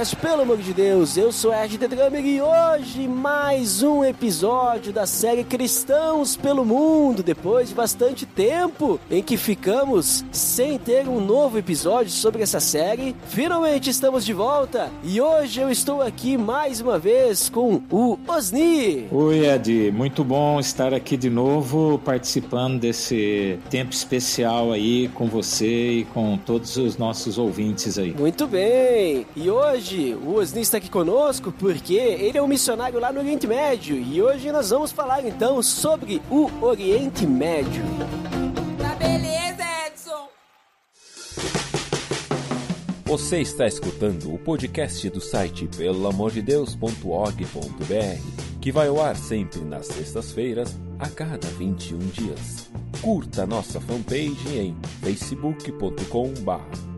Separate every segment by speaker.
Speaker 1: Podcast Pelo Amor de Deus. Eu sou Ed The Drummer e hoje mais um episódio da série Cristãos pelo Mundo. Depois de bastante tempo em que ficamos sem ter um novo episódio sobre essa série, finalmente estamos de volta e hoje eu estou aqui mais uma vez com o Osni.
Speaker 2: Oi, Ed. Muito bom estar aqui de novo participando desse tempo especial aí com você e com todos os nossos ouvintes aí.
Speaker 1: Muito bem! E hoje o Osni está aqui conosco porque ele é um missionário lá no Oriente Médio e hoje nós vamos falar então sobre o Oriente Médio.
Speaker 3: Tá beleza, Edson!
Speaker 4: Você está escutando o podcast do site pelamordedeus.org.br, que vai ao ar sempre nas sextas-feiras, a cada 21 dias. Curta nossa fanpage em facebook.com.br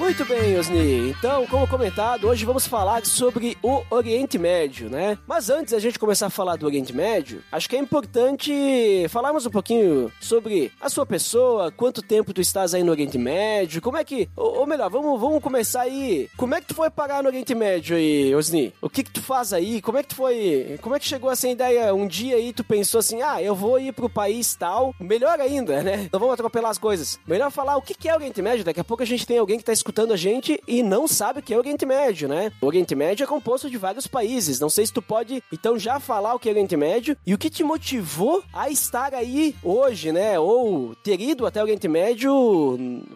Speaker 1: Muito bem, Osni. Então, como comentado, hoje vamos falar sobre o Oriente Médio, né? Mas antes da gente começar a falar do Oriente Médio, acho que é importante falarmos um pouquinho sobre a sua pessoa, quanto tempo tu estás aí no Oriente Médio, como é que... Ou, ou melhor, vamos, vamos começar aí. Como é que tu foi parar no Oriente Médio aí, Osni? O que que tu faz aí? Como é que tu foi... Como é que chegou essa ideia? Um dia aí tu pensou assim, ah, eu vou ir pro país tal. Melhor ainda, né? Não vamos atropelar as coisas. Melhor falar o que que é Oriente Médio. Daqui a pouco a gente tem alguém que tá escutando a gente e não sabe o que é o Oriente Médio, né? O Oriente Médio é composto de vários países. Não sei se tu pode, então, já falar o que é o Oriente Médio e o que te motivou a estar aí hoje, né? Ou ter ido até o Oriente Médio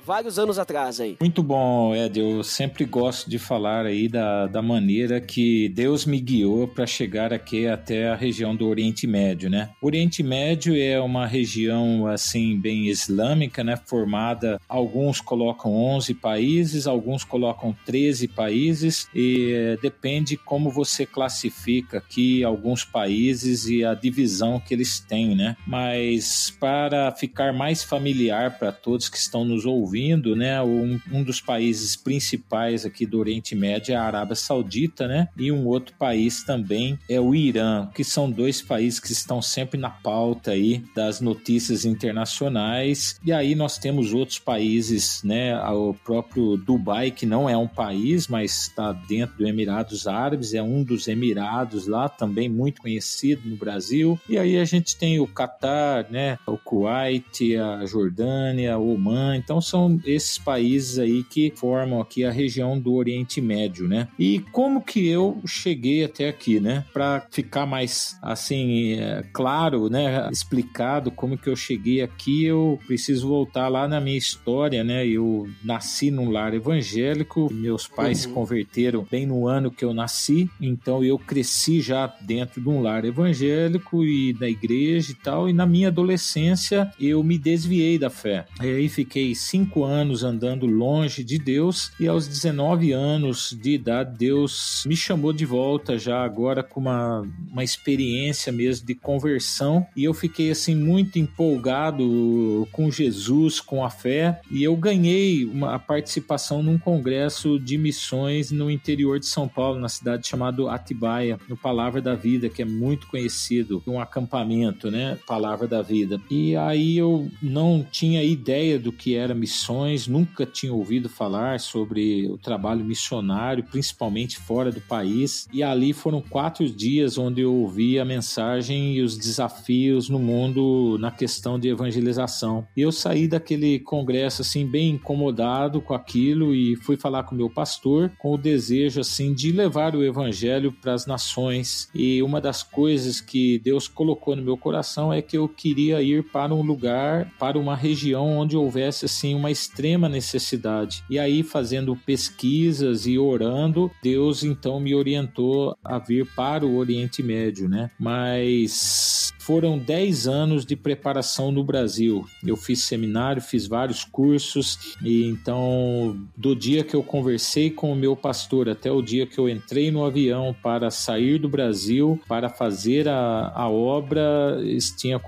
Speaker 1: vários anos atrás aí.
Speaker 2: Muito bom, Ed. Eu sempre gosto de falar aí da, da maneira que Deus me guiou para chegar aqui até a região do Oriente Médio, né? O Oriente Médio é uma região, assim, bem islâmica, né? Formada, alguns colocam 11 países, alguns colocam 13 países e eh, depende como você classifica aqui alguns países e a divisão que eles têm, né? Mas para ficar mais familiar para todos que estão nos ouvindo, né? Um, um dos países principais aqui do Oriente Médio é a Arábia Saudita, né? E um outro país também é o Irã, que são dois países que estão sempre na pauta aí das notícias internacionais. E aí nós temos outros países, né? O próprio Dubai, que não é um país, mas está dentro do Emirados Árabes, é um dos Emirados lá, também muito conhecido no Brasil. E aí a gente tem o Catar, né, o Kuwait, a Jordânia, o Oman. Então são esses países aí que formam aqui a região do Oriente Médio, né? E como que eu cheguei até aqui, né? Para ficar mais assim é, claro, né, explicado como que eu cheguei aqui, eu preciso voltar lá na minha história, né? Eu nasci num lar evangélico, meus pais uhum. se converteram bem no ano que eu nasci, então eu cresci já dentro de um lar evangélico e da igreja e tal, e na minha adolescência eu me desviei da fé. E aí fiquei cinco anos andando longe de Deus, e aos 19 anos de idade, Deus me chamou de volta já agora com uma, uma experiência mesmo de conversão, e eu fiquei assim muito empolgado com Jesus, com a fé, e eu ganhei uma participação num congresso de missões no interior de São Paulo, na cidade chamada Atibaia, no Palavra da Vida, que é muito conhecido, um acampamento, né? Palavra da Vida. E aí eu não tinha ideia do que era missões, nunca tinha ouvido falar sobre o trabalho missionário, principalmente fora do país. E ali foram quatro dias onde eu ouvi a mensagem e os desafios no mundo na questão de evangelização. E eu saí daquele congresso assim bem incomodado com aquilo e fui falar com meu pastor com o desejo assim de levar o evangelho para as nações. E uma das coisas que Deus colocou no meu coração é que eu queria ir para um lugar, para uma região onde houvesse assim uma extrema necessidade. E aí fazendo pesquisas e orando, Deus então me orientou a vir para o Oriente Médio, né? Mas foram 10 anos de preparação no Brasil. Eu fiz seminário, fiz vários cursos e então do dia que eu conversei com o meu pastor até o dia que eu entrei no avião para sair do Brasil para fazer a, a obra, tinha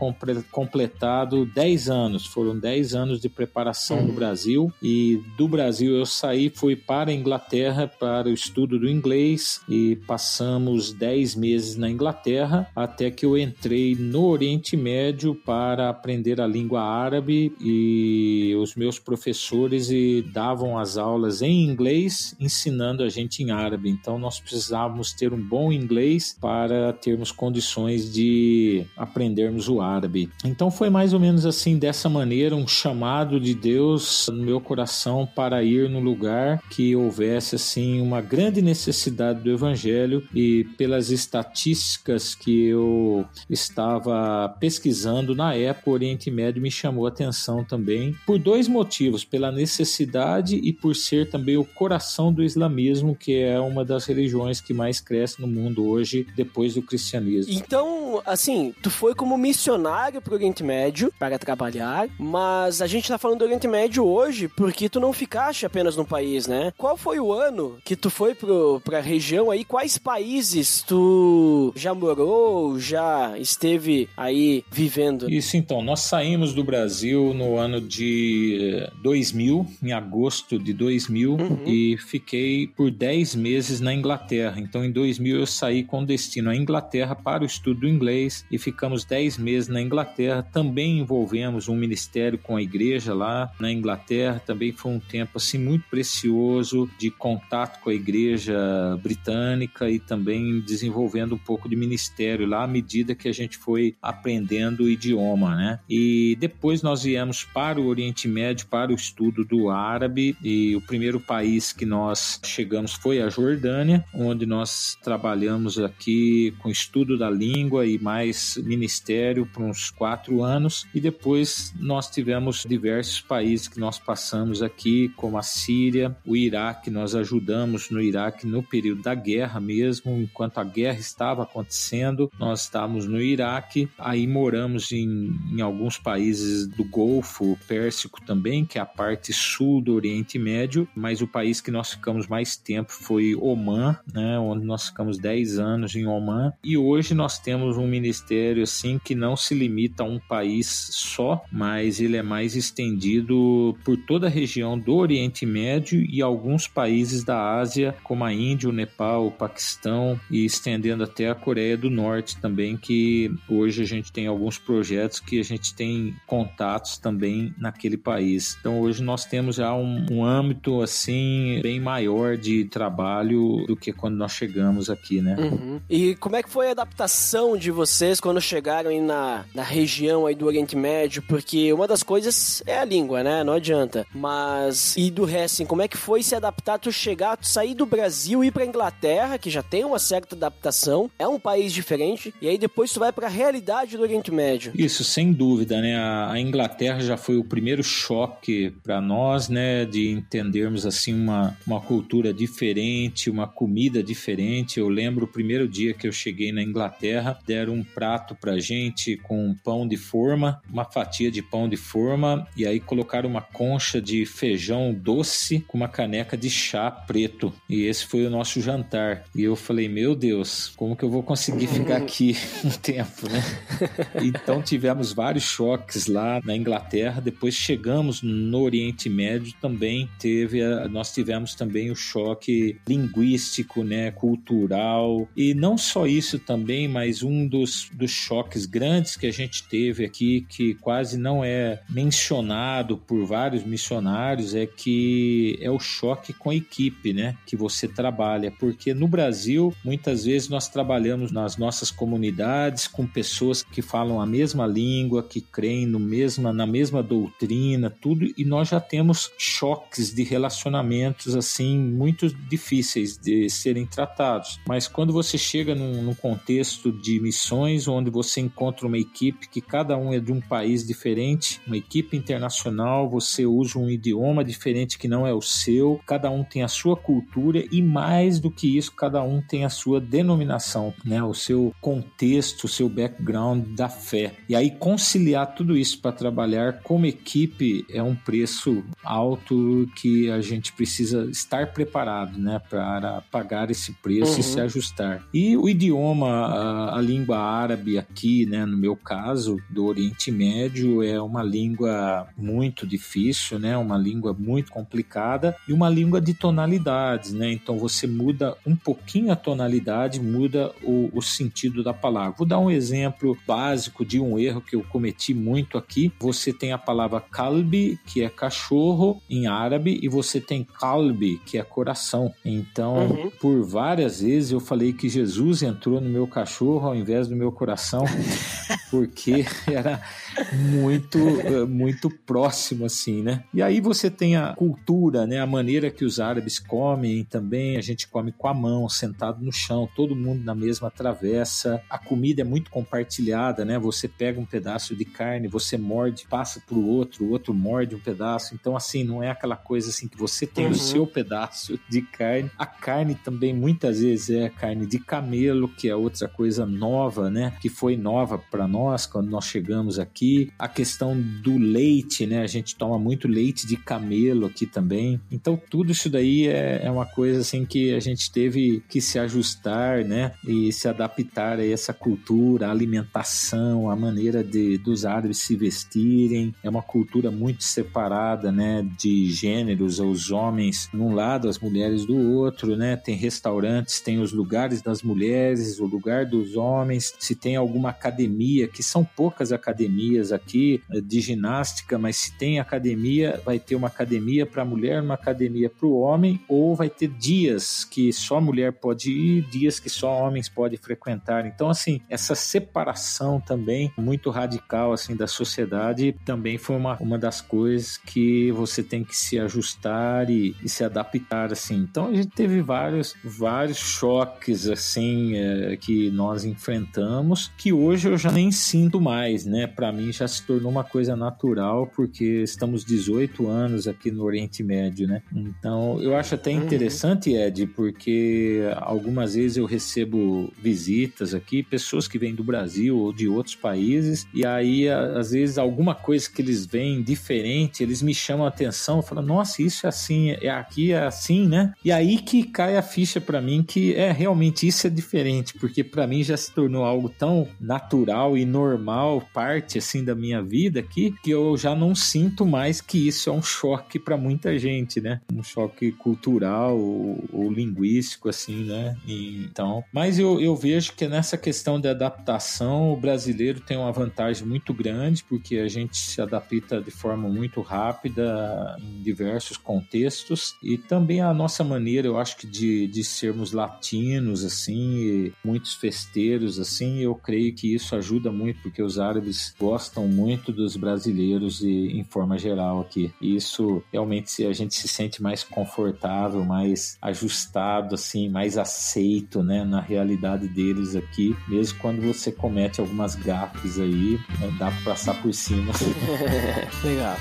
Speaker 2: completado 10 anos. Foram 10 anos de preparação uhum. no Brasil e do Brasil eu saí, fui para a Inglaterra para o estudo do inglês e passamos 10 meses na Inglaterra até que eu entrei no Oriente Médio para aprender a língua árabe e os meus professores davam as aulas em inglês, ensinando a gente em árabe. Então nós precisávamos ter um bom inglês para termos condições de aprendermos o árabe. Então foi mais ou menos assim, dessa maneira, um chamado de Deus no meu coração para ir no lugar que houvesse assim uma grande necessidade do evangelho e pelas estatísticas que eu estava pesquisando na época, o Oriente Médio me chamou a atenção também por dois motivos, pela necessidade e por ser também o coração do islamismo, que é uma das religiões que mais cresce no mundo hoje depois do cristianismo.
Speaker 1: Então, assim, tu foi como missionário para o Oriente Médio para trabalhar, mas a gente está falando do Oriente Médio hoje porque tu não ficaste apenas no país, né? Qual foi o ano que tu foi para a região aí? Quais países tu já morou, já esteve aí vivendo?
Speaker 2: Isso então, nós saímos do Brasil no ano de 2000, eh, em agosto de 2000, uhum. e fiquei por 10 meses na Inglaterra. Então, em 2000 eu saí com destino à Inglaterra para o estudo do inglês e ficamos 10 meses na Inglaterra. Também envolvemos um ministério com a igreja lá na Inglaterra. Também foi um tempo assim muito precioso de contato com a igreja britânica e também desenvolvendo um pouco de ministério lá à medida que a gente foi aprendendo o idioma, né? E depois nós viemos para o Oriente Médio para o estudo do árabe e o primeiro país que nós chegamos foi a Jordânia, onde nós trabalhamos aqui com estudo da língua e mais ministério por uns quatro anos. E depois nós tivemos diversos países que nós passamos aqui, como a Síria, o Iraque, nós ajudamos no Iraque no período da guerra mesmo, enquanto a guerra estava acontecendo, nós estávamos no Iraque, aí moramos em, em alguns países do Golfo Pérsico também, que é a parte sul do Oriente Médio, mas o país que nós ficamos mais tempo foi Oman, né, onde nós ficamos 10 anos em Oman, e hoje nós temos um ministério assim que não se limita a um país só, mas ele é mais estendido por toda a região do Oriente Médio e alguns países da Ásia, como a Índia, o Nepal, o Paquistão e estendendo até a Coreia do Norte também, que hoje a gente tem alguns projetos que a gente tem contatos também naquele país. Então hoje nós temos já um, um âmbito assim bem maior de trabalho do que quando nós chegamos aqui, né?
Speaker 1: Uhum. E como é que foi a adaptação de vocês quando chegaram aí na, na região aí do Oriente Médio? Porque uma das coisas é a língua, né? Não adianta. Mas e do resto, assim, como é que foi se adaptar, tu chegar, tu sair do Brasil e ir pra Inglaterra, que já tem uma certa adaptação, é um país diferente, e aí depois tu vai para a realidade do Oriente Médio.
Speaker 2: Isso, sem dúvida, né? A, Inglaterra já foi o primeiro choque para nós, né? De entendermos assim uma, uma cultura diferente, uma comida diferente. Eu lembro o primeiro dia que eu cheguei na Inglaterra, deram um prato pra gente com pão de forma, uma fatia de pão de forma, e aí colocaram uma concha de feijão doce com uma caneca de chá preto. E esse foi o nosso jantar. E eu falei, meu Deus, como que eu vou conseguir ficar aqui um tempo, né? então tivemos vários choques lá na Inglaterra. Depois chegamos no Oriente Médio também teve, a, nós tivemos também o choque linguístico, né, cultural e não só isso também, mas um dos, dos choques grandes que a gente teve aqui que quase não é mencionado por vários missionários é que é o choque com a equipe, né, que você trabalha, porque no Brasil muitas vezes nós trabalhamos nas nossas comunidades com pessoas que falam a mesma língua, que creem no mesma, na mesma doutrina, tudo, e nós já temos choques de relacionamentos assim muito difíceis de serem tratados. Mas quando você chega num, num contexto de missões, onde você encontra uma equipe que cada um é de um país diferente, uma equipe internacional, você usa um idioma diferente que não é o seu, cada um tem a sua cultura e mais do que isso, cada um tem a sua denominação, né? O seu contexto, o seu background da fé. E aí conciliar tudo isso para trabalhar como equipe é um preço alto porque a gente precisa estar preparado, né, para pagar esse preço uhum. e se ajustar. E o idioma, a, a, língua árabe aqui, né, no meu caso, do Oriente Médio, é uma língua muito difícil, né, uma língua muito complicada e uma língua de tonalidades, né, então você muda um pouquinho a tonalidade, muda o, o sentido da palavra. Vou dar um exemplo básico de um erro que eu cometi muito aqui. Você tem a palavra kalbi, que é cachorro em árabe, e você tem kalbi, que é coração. Então, uhum. por várias vezes eu falei que Jesus entrou no meu cachorro ao invés do meu coração, porque era muito, eh, muito próximo assim, né? E aí você tem a cultura, né? A maneira que os árabes comem também. A gente come com a mão, sentado no chão, todo mundo na mesma travessa. A comida é muito compartilhada, né? Você pega um pedaço de carne, você morde, passa pro outro, o outro morde um pedaço. Então, assim, não é aquela coisa assim que você tem uhum. o seu pedaço de carne. A carne também muitas vezes é carne de camelo, que é outra coisa nova, né? Que foi nova para nós quando nós chegamos aqui. A questão do leite, né? A gente toma muito leite de camelo aqui também. Então, tudo isso daí é, é uma coisa assim que a gente teve que se ajustar, né? E se adaptar a essa cultura, a alimentação, a maneira de dos árabes se vestirem. É uma cultura muito separada, né? De gêneros, os homens num lado, as mulheres do outro, né? Tem restaurantes, tem os lugares das mulheres, o lugar dos homens. Se tem alguma academia, que são poucas academias aqui eh, de ginástica, mas se tem academia, vai ter uma academia para mulher, uma academia para o homem, ou vai ter dias que só mulher pode ir, dias que só homens podem frequentar. Então, assim, essa separação também muito radical assim da sociedade também foi uma, uma das coisas que você tem que se ajustar e, e se adaptar assim. Então, a gente teve vários vários choques assim é, que nós enfrentamos que hoje eu já nem sinto mais, né? Para mim já se tornou uma coisa natural porque estamos 18 anos aqui no Oriente Médio, né? Então, eu acho até uhum. interessante, Ed, porque algumas vezes eu recebo visitas aqui, pessoas que vêm do Brasil ou de outros países, e aí às vezes alguma coisa que eles veem diferente, eles me chamam a atenção, falam: "Nossa, isso é assim, é aqui é assim, né?" E aí que cai a ficha para mim que é realmente isso é diferente, porque para mim já se tornou algo tão natural e normal, parte assim da minha vida aqui, que eu já não sinto mais que isso é um choque para muita gente, né? Um choque cultural ou, ou linguístico assim, né? E, então, mas eu, eu vejo que nessa questão de adaptação, o brasileiro tem uma vantagem muito grande, porque a gente se adapta de forma muito rápida em diversos contextos e também a nossa maneira, eu acho que de, de sermos latinos, assim, muitos festeiros, assim, eu creio que isso ajuda muito, porque os árabes gostam muito dos brasileiros e, em forma geral aqui. E isso realmente a gente se sente mais confortável, mais ajustado, assim, mais aceito, né, na realidade deles aqui, mesmo quando você comete algumas gafes aí, né, dá pra passar por cima.
Speaker 1: Legal.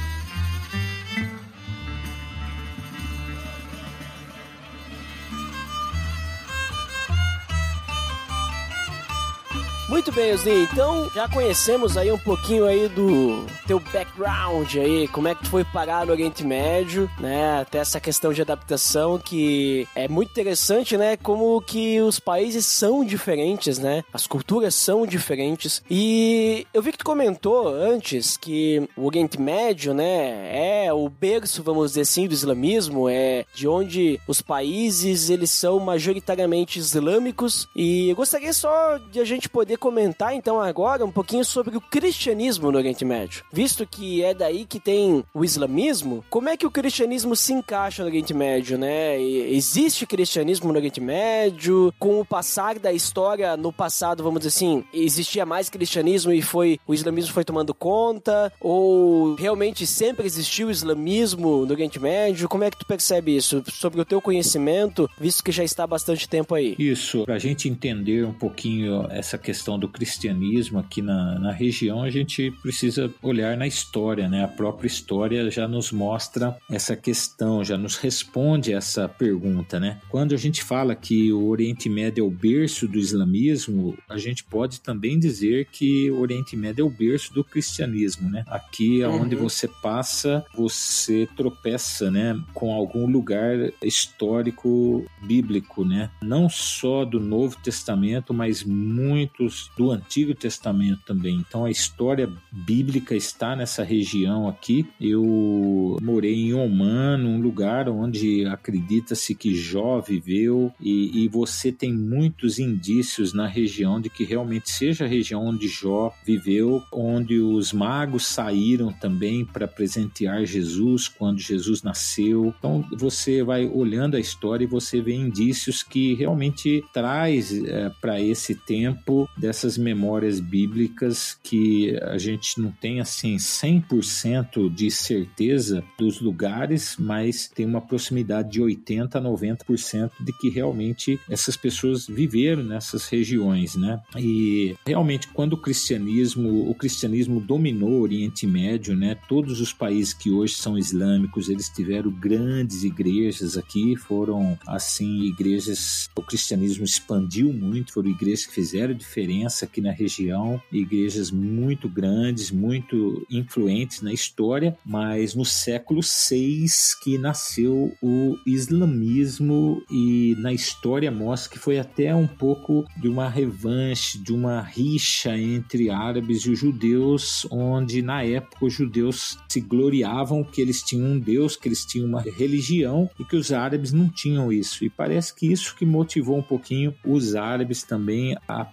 Speaker 1: Muito bem, Osni. Então, já conhecemos aí um pouquinho aí do teu background aí, como é que tu foi parar no Oriente Médio, né? Até essa questão de adaptação que é muito interessante, né? Como que os países são diferentes, né? As culturas são diferentes. E eu vi que tu comentou antes que o Oriente Médio, né, é o berço, vamos dizer assim, do islamismo, é de onde os países eles são majoritariamente islâmicos. E eu gostaria só de a gente poder poder comentar então agora um pouquinho sobre o cristianismo no Oriente Médio. Visto que é daí que tem o islamismo, como é que o cristianismo se encaixa no Oriente Médio, né? Existe cristianismo no Oriente Médio? Com o passar da história, no passado, vamos dizer assim, existia mais cristianismo e foi o islamismo foi tomando conta? Ou realmente sempre existiu o islamismo no Oriente Médio? Como é que tu percebe isso? Sobre o teu conhecimento, visto que já está há bastante tempo aí.
Speaker 2: Isso, pra gente entender um pouquinho essa questão questão do cristianismo aqui na, na região, a gente precisa olhar na história, né? A própria história já nos mostra essa questão, já nos responde essa pergunta, né? Quando a gente fala que o Oriente Médio é o berço do islamismo, a gente pode também dizer que o Oriente Médio é o berço do cristianismo, né? Aqui é onde uhum. você passa, você tropeça, né, com algum lugar histórico bíblico, né? Não só do Novo Testamento, mas muitos do Antigo Testamento também. Então a história bíblica está nessa região aqui. Eu morei em Oman, um lugar onde acredita-se que Jó viveu e, e você tem muitos indícios na região de que realmente seja a região onde Jó viveu, onde os magos saíram também para presentear Jesus quando Jesus nasceu. Então você vai olhando a história e você vê indícios que realmente traz é, para esse tempo dessas memórias bíblicas que a gente não tem assim 100% de certeza dos lugares, mas tem uma proximidade de 80 a 90% de que realmente essas pessoas viveram nessas regiões, né? E realmente quando o cristianismo, o cristianismo dominou o Oriente Médio, né? Todos os países que hoje são islâmicos, eles tiveram grandes igrejas aqui, foram assim igrejas, o cristianismo expandiu muito, foram igrejas que fizeram diferença aqui na região, igrejas muito grandes, muito influentes na história, mas no século VI que nasceu o islamismo e na história mostra que foi até um pouco de uma revanche, de uma rixa entre árabes e os judeus, onde na época os judeus se gloriavam que eles tinham um Deus, que eles tinham uma religião e que os árabes não tinham isso. E parece que isso que motivou um pouquinho os árabes também a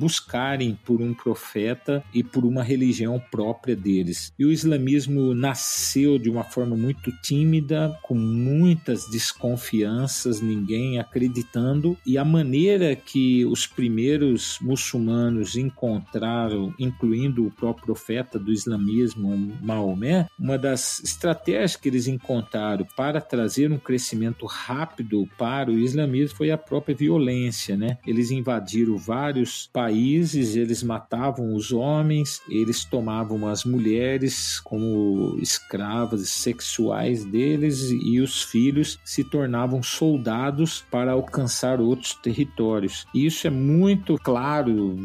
Speaker 2: por um profeta e por uma religião própria deles. E o islamismo nasceu de uma forma muito tímida, com muitas desconfianças, ninguém acreditando, e a maneira que os primeiros muçulmanos encontraram, incluindo o próprio profeta do islamismo, Maomé, uma das estratégias que eles encontraram para trazer um crescimento rápido para o islamismo foi a própria violência, né? Eles invadiram vários países, eles matavam os homens, eles tomavam as mulheres como escravas sexuais deles e os filhos se tornavam soldados para alcançar outros territórios. E isso é muito claro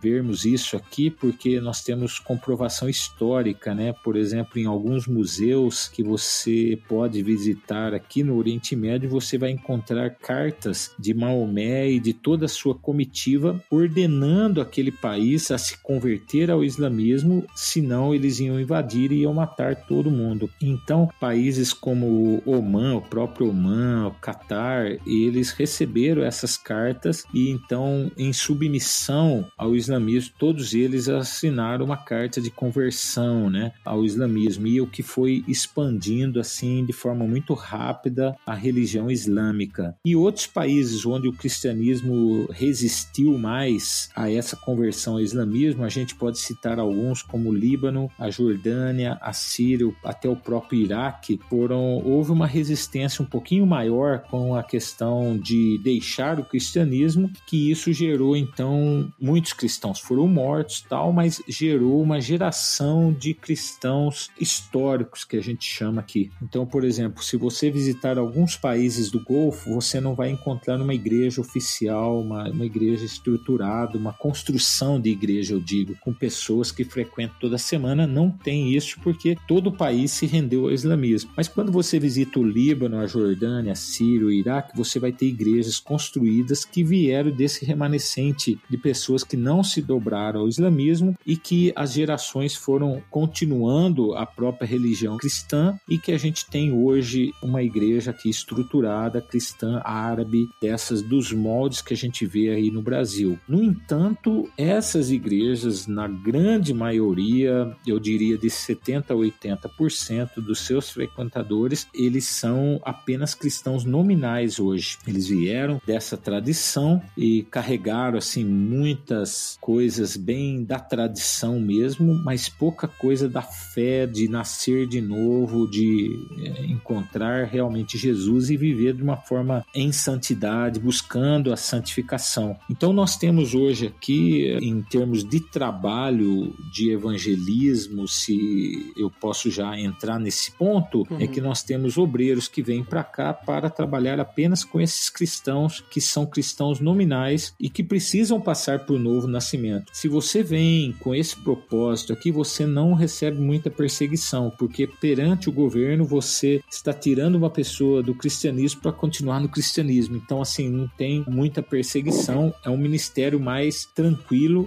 Speaker 2: vermos isso aqui porque nós temos comprovação histórica, né? Por exemplo, em alguns museus que você pode visitar aqui no Oriente Médio, você vai encontrar cartas de Maomé e de toda a sua comitiva ordenando aquele país a se converter ao islamismo, senão eles iam invadir e iam matar todo mundo. Então, países como o Oman, o próprio Oman, o Catar, eles receberam essas cartas e então, em submissão ao islamismo, todos eles assinaram uma carta de conversão, né, ao islamismo e o que foi expandindo assim de forma muito rápida a religião islâmica. E outros países onde o cristianismo resistiu mais a essa conversão ao islamismo, a gente pode citar alguns como o Líbano, a Jordânia, a Síria, até o próprio Iraque, foram houve uma resistência um pouquinho maior com a questão de deixar o cristianismo, que isso gerou então muitos cristãos foram mortos, tal, mas gerou uma geração de cristãos históricos que a gente chama aqui. Então, por exemplo, se você visitar alguns países do Golfo, você não vai encontrar uma igreja oficial, uma, uma igreja estruturada, uma construção de igreja, eu digo, com pessoas que frequentam toda semana. Não tem isso porque todo o país se rendeu ao islamismo. Mas quando você visita o Líbano, a Jordânia, a Síria, o Iraque, você vai ter igrejas construídas que vieram desse remanescente de pessoas que não se dobraram ao islamismo e que as gerações foram continuando a própria religião cristã e que a gente tem hoje uma igreja aqui estruturada cristã árabe dessas dos moldes que a gente vê aí no Brasil. No entanto, essas igrejas na grande maioria, eu diria de 70 a 80% dos seus frequentadores, eles são apenas cristãos nominais hoje. Eles vieram dessa tradição e carregaram assim muitas coisas bem da tradição mesmo, mas pouca coisa da fé, de nascer de novo, de é, encontrar realmente Jesus e viver de uma forma em santidade, buscando a santificação. Então nós temos hoje aqui em termos de trabalho de evangelismo, se eu posso já entrar nesse ponto, é uhum. é que nós temos obreiros que vêm para cá para trabalhar apenas com esses cristãos que são cristãos nominais e que precisam passar por novo nascimento. Se você vem com esse propósito aqui, você não recebe muita perseguição, porque perante o governo você está tirando uma pessoa do cristianismo para continuar no cristianismo. Então, assim, não tem muita perseguição. É um ministério mais tranquilo,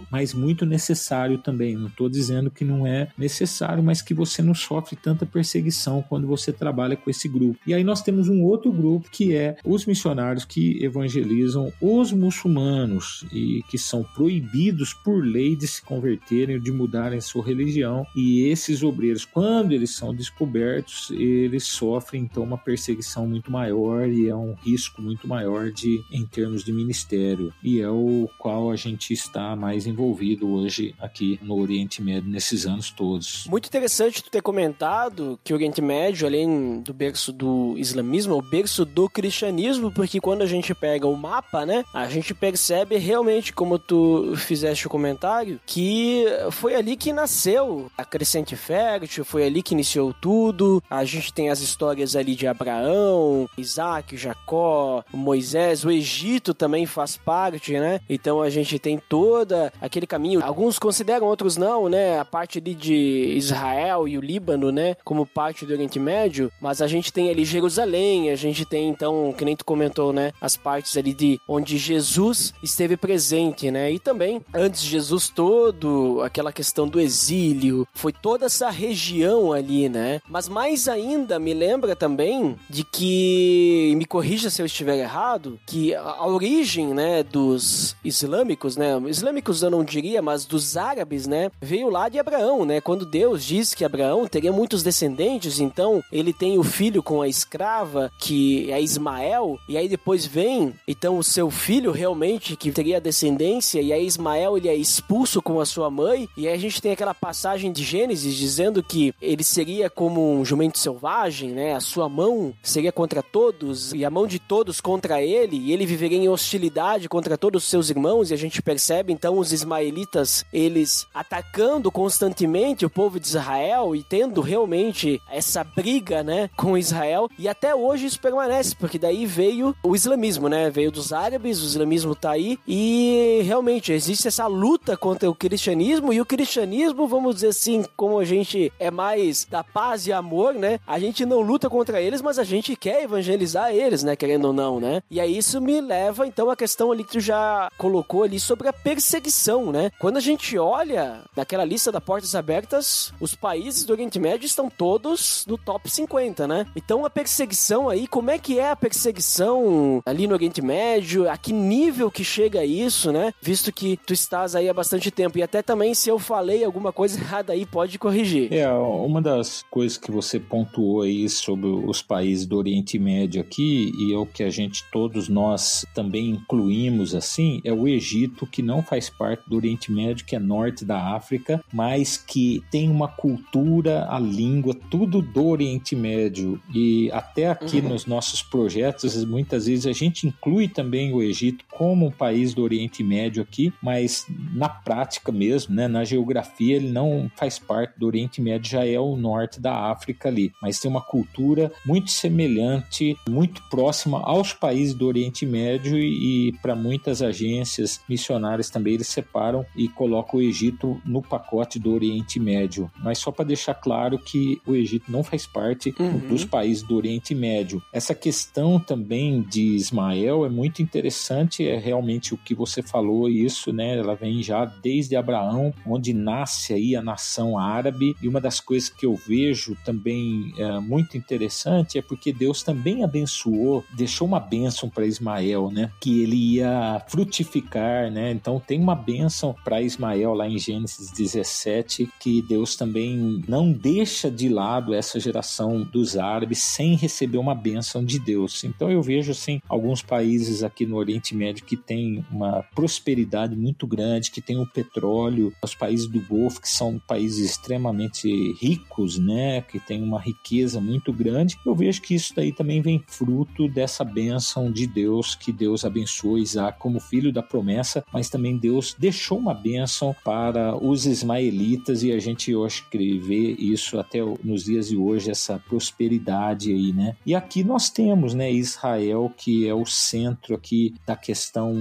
Speaker 2: mas muito necessário também. Não estou dizendo que não é necessário, mas que você não sofre tanta perseguição quando você trabalha com esse grupo. E aí nós temos um outro grupo que é os missionários que evangelizam os muçulmanos e que são proibidos por lei de se converterem, de mudarem sua religião. E esses obreiros, quando eles são descobertos, eles sofrem então uma perseguição muito maior e é um risco muito maior de em termos de ministério. E é o qual a gente está mais envolvido hoje aqui no Oriente Médio nesses anos todos.
Speaker 1: Muito interessante tu ter comentado que o Oriente Médio, além do berço do islamismo, é o berço do cristianismo, porque quando a gente pega o mapa, né, a gente percebe realmente, como tu fizeste o comentário, que foi ali que nasceu a crescente fértil, foi ali que iniciou tudo. A gente tem as histórias ali de Abraão, Isaac, Jacó, Moisés, o Egito também faz parte, né? Então a gente tem toda aquele caminho. Alguns consideram, outros não, né? A parte ali de Israel e o Líbano, né? Como parte do Oriente Médio, mas a gente tem ali Jerusalém, a gente tem então, que nem tu comentou, né? As partes ali de onde Jesus esteve presente, né? E também, antes de Jesus todo, aquela questão do exílio, foi toda essa região ali, né? Mas mais ainda me lembra também de que, me corrija se eu estiver errado, que a origem, né, dos islâmicos, né? Islâmicos eu não diria, mas dos árabes, né? Veio lá de Abraão, né? Quando Deus diz que Abraão teria muitos descendentes, então ele tem o filho com a escrava, que é Ismael, e aí depois vem, então, o seu filho realmente, que teria descendência, e aí Ismael ele é expulso com a sua mãe, e aí a gente tem aquela passagem de Gênesis dizendo que ele seria como um jumento selvagem, né? A sua mão seria contra todos, e a mão de todos contra ele, e ele viveria em hostilidade contra todos os seus irmãos, e a gente percebe então os ismaelitas, eles atacando constantemente o povo de Israel e tendo realmente essa briga, né, com Israel, e até hoje isso permanece, porque daí veio o islamismo, né? Veio dos árabes, o islamismo tá aí e realmente existe essa luta contra o cristianismo e o cristianismo, vamos dizer assim, como a gente é mais da paz e amor, né? A gente não luta contra eles, mas a gente quer evangelizar eles, né, querendo ou não, né? E aí isso me leva então à questão ali que tu já colocou ali sobre a perseguição, né? Quando a gente olha naquela lista da Portas Abertas, os países do Oriente Médio estão todos no top 50, né? Então a perseguição aí, como é que é a perseguição ali no Oriente Médio? A que nível que chega isso, né? Visto que tu estás aí há bastante tempo e até também se eu falei alguma coisa errada aí, pode corrigir.
Speaker 2: É, uma das coisas que você pontuou aí sobre os países do Oriente Médio aqui e é o que a gente todos nós também incluímos assim, é o Egito que não faz parte do Oriente Médio, que é norte da África, mas que tem uma cultura, a língua, tudo do Oriente Médio e até aqui uhum. nos nossos projetos, muitas vezes a gente inclui também o Egito como um país do Oriente Médio aqui, mas na prática mesmo, né, na geografia, ele não faz parte do Oriente Médio, já é o norte da África ali, mas tem uma cultura muito semelhante, muito próxima aos países do Oriente Médio e, e para muitas agências missionárias também eles separam e colocam o Egito no pacote do Oriente Médio. Mas só para deixar claro que o Egito não faz parte uhum. dos países do Oriente Médio. Essa questão também de Ismael é muito interessante, é realmente o que você falou isso, né? Ela vem já desde Abraão, onde nasce aí a nação árabe. E uma das coisas que eu vejo também é, muito interessante é porque Deus também abençoou, deixou uma bênção para Ismael, né? Que ele ia frutificar, né? Então tem uma bênção para Ismael lá em Gênesis 17 que Deus também não deixa de lado essa geração dos árabes sem receber uma bênção de Deus. Então eu vejo assim alguns países aqui no Oriente Médio que têm uma prosperidade muito grande, que tem o petróleo, os países do Golfo que são países extremamente ricos, né, que tem uma riqueza muito grande. Eu vejo que isso daí também vem fruto dessa bênção de Deus, que Deus abençoou Isaac como filho da promessa, mas também Deus deixou uma bênção para os ismaelitas e a gente hoje vê isso até nos dias de hoje, essa prosperidade aí, né? E aqui nós temos, né, Israel, que é o centro aqui da questão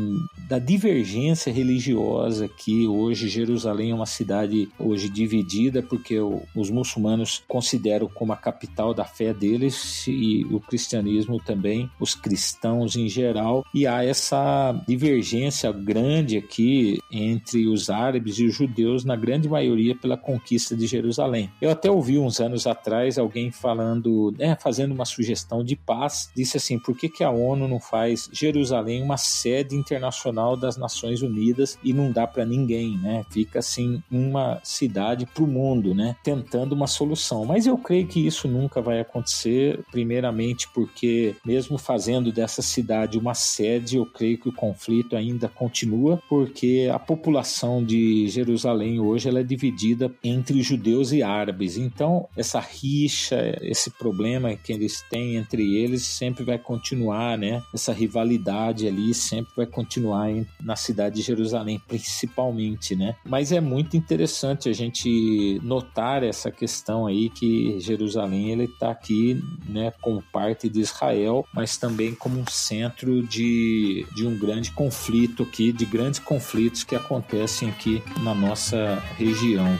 Speaker 2: da divergência religiosa aqui. Hoje, Jerusalém é uma cidade hoje dividida, porque os muçulmanos consideram como a capital da fé deles e o cristianismo também, os cristãos em geral, e há essa divergência grande aqui entre os árabes e os judeus, na grande maioria pela conquista de Jerusalém. Eu até ouvi uns anos atrás alguém falando, né, fazendo uma sugestão de paz, disse assim: por que, que a ONU não faz Jerusalém uma sede internacional das Nações Unidas e não dá para ninguém, né? Fica assim uma cidade para o mundo, né? Tentando uma solução. Mas eu creio que isso nunca vai acontecer, primeiramente porque mesmo fazendo dessa cidade uma sede, eu creio que o conflito ainda continua, porque a população de Jerusalém hoje ela é dividida entre judeus e árabes. Então, essa rixa, esse problema que eles têm entre eles sempre vai continuar, né? Essa rivalidade ali sempre vai continuar na cidade de Jerusalém, principalmente, né? Mas é muito interessante a gente notar essa questão aí que Jerusalém ele está aqui, né, como parte de Israel, mas também como um centro de, de um grande conflito aqui, de grandes conflitos que acontecem aqui na nossa região.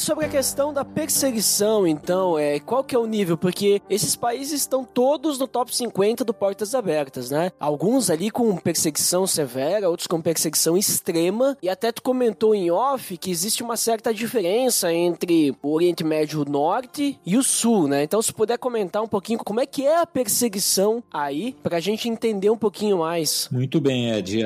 Speaker 1: Sobre a questão da perseguição, então, é, qual que é o nível? Porque esses países estão todos no top 50 do Portas Abertas, né? Alguns ali com perseguição severa, outros com perseguição extrema. E até tu comentou em off que existe uma certa diferença entre o Oriente Médio Norte e o Sul, né? Então, se puder comentar um pouquinho como é que é a perseguição aí, pra gente entender um pouquinho mais.
Speaker 2: Muito bem, Ed.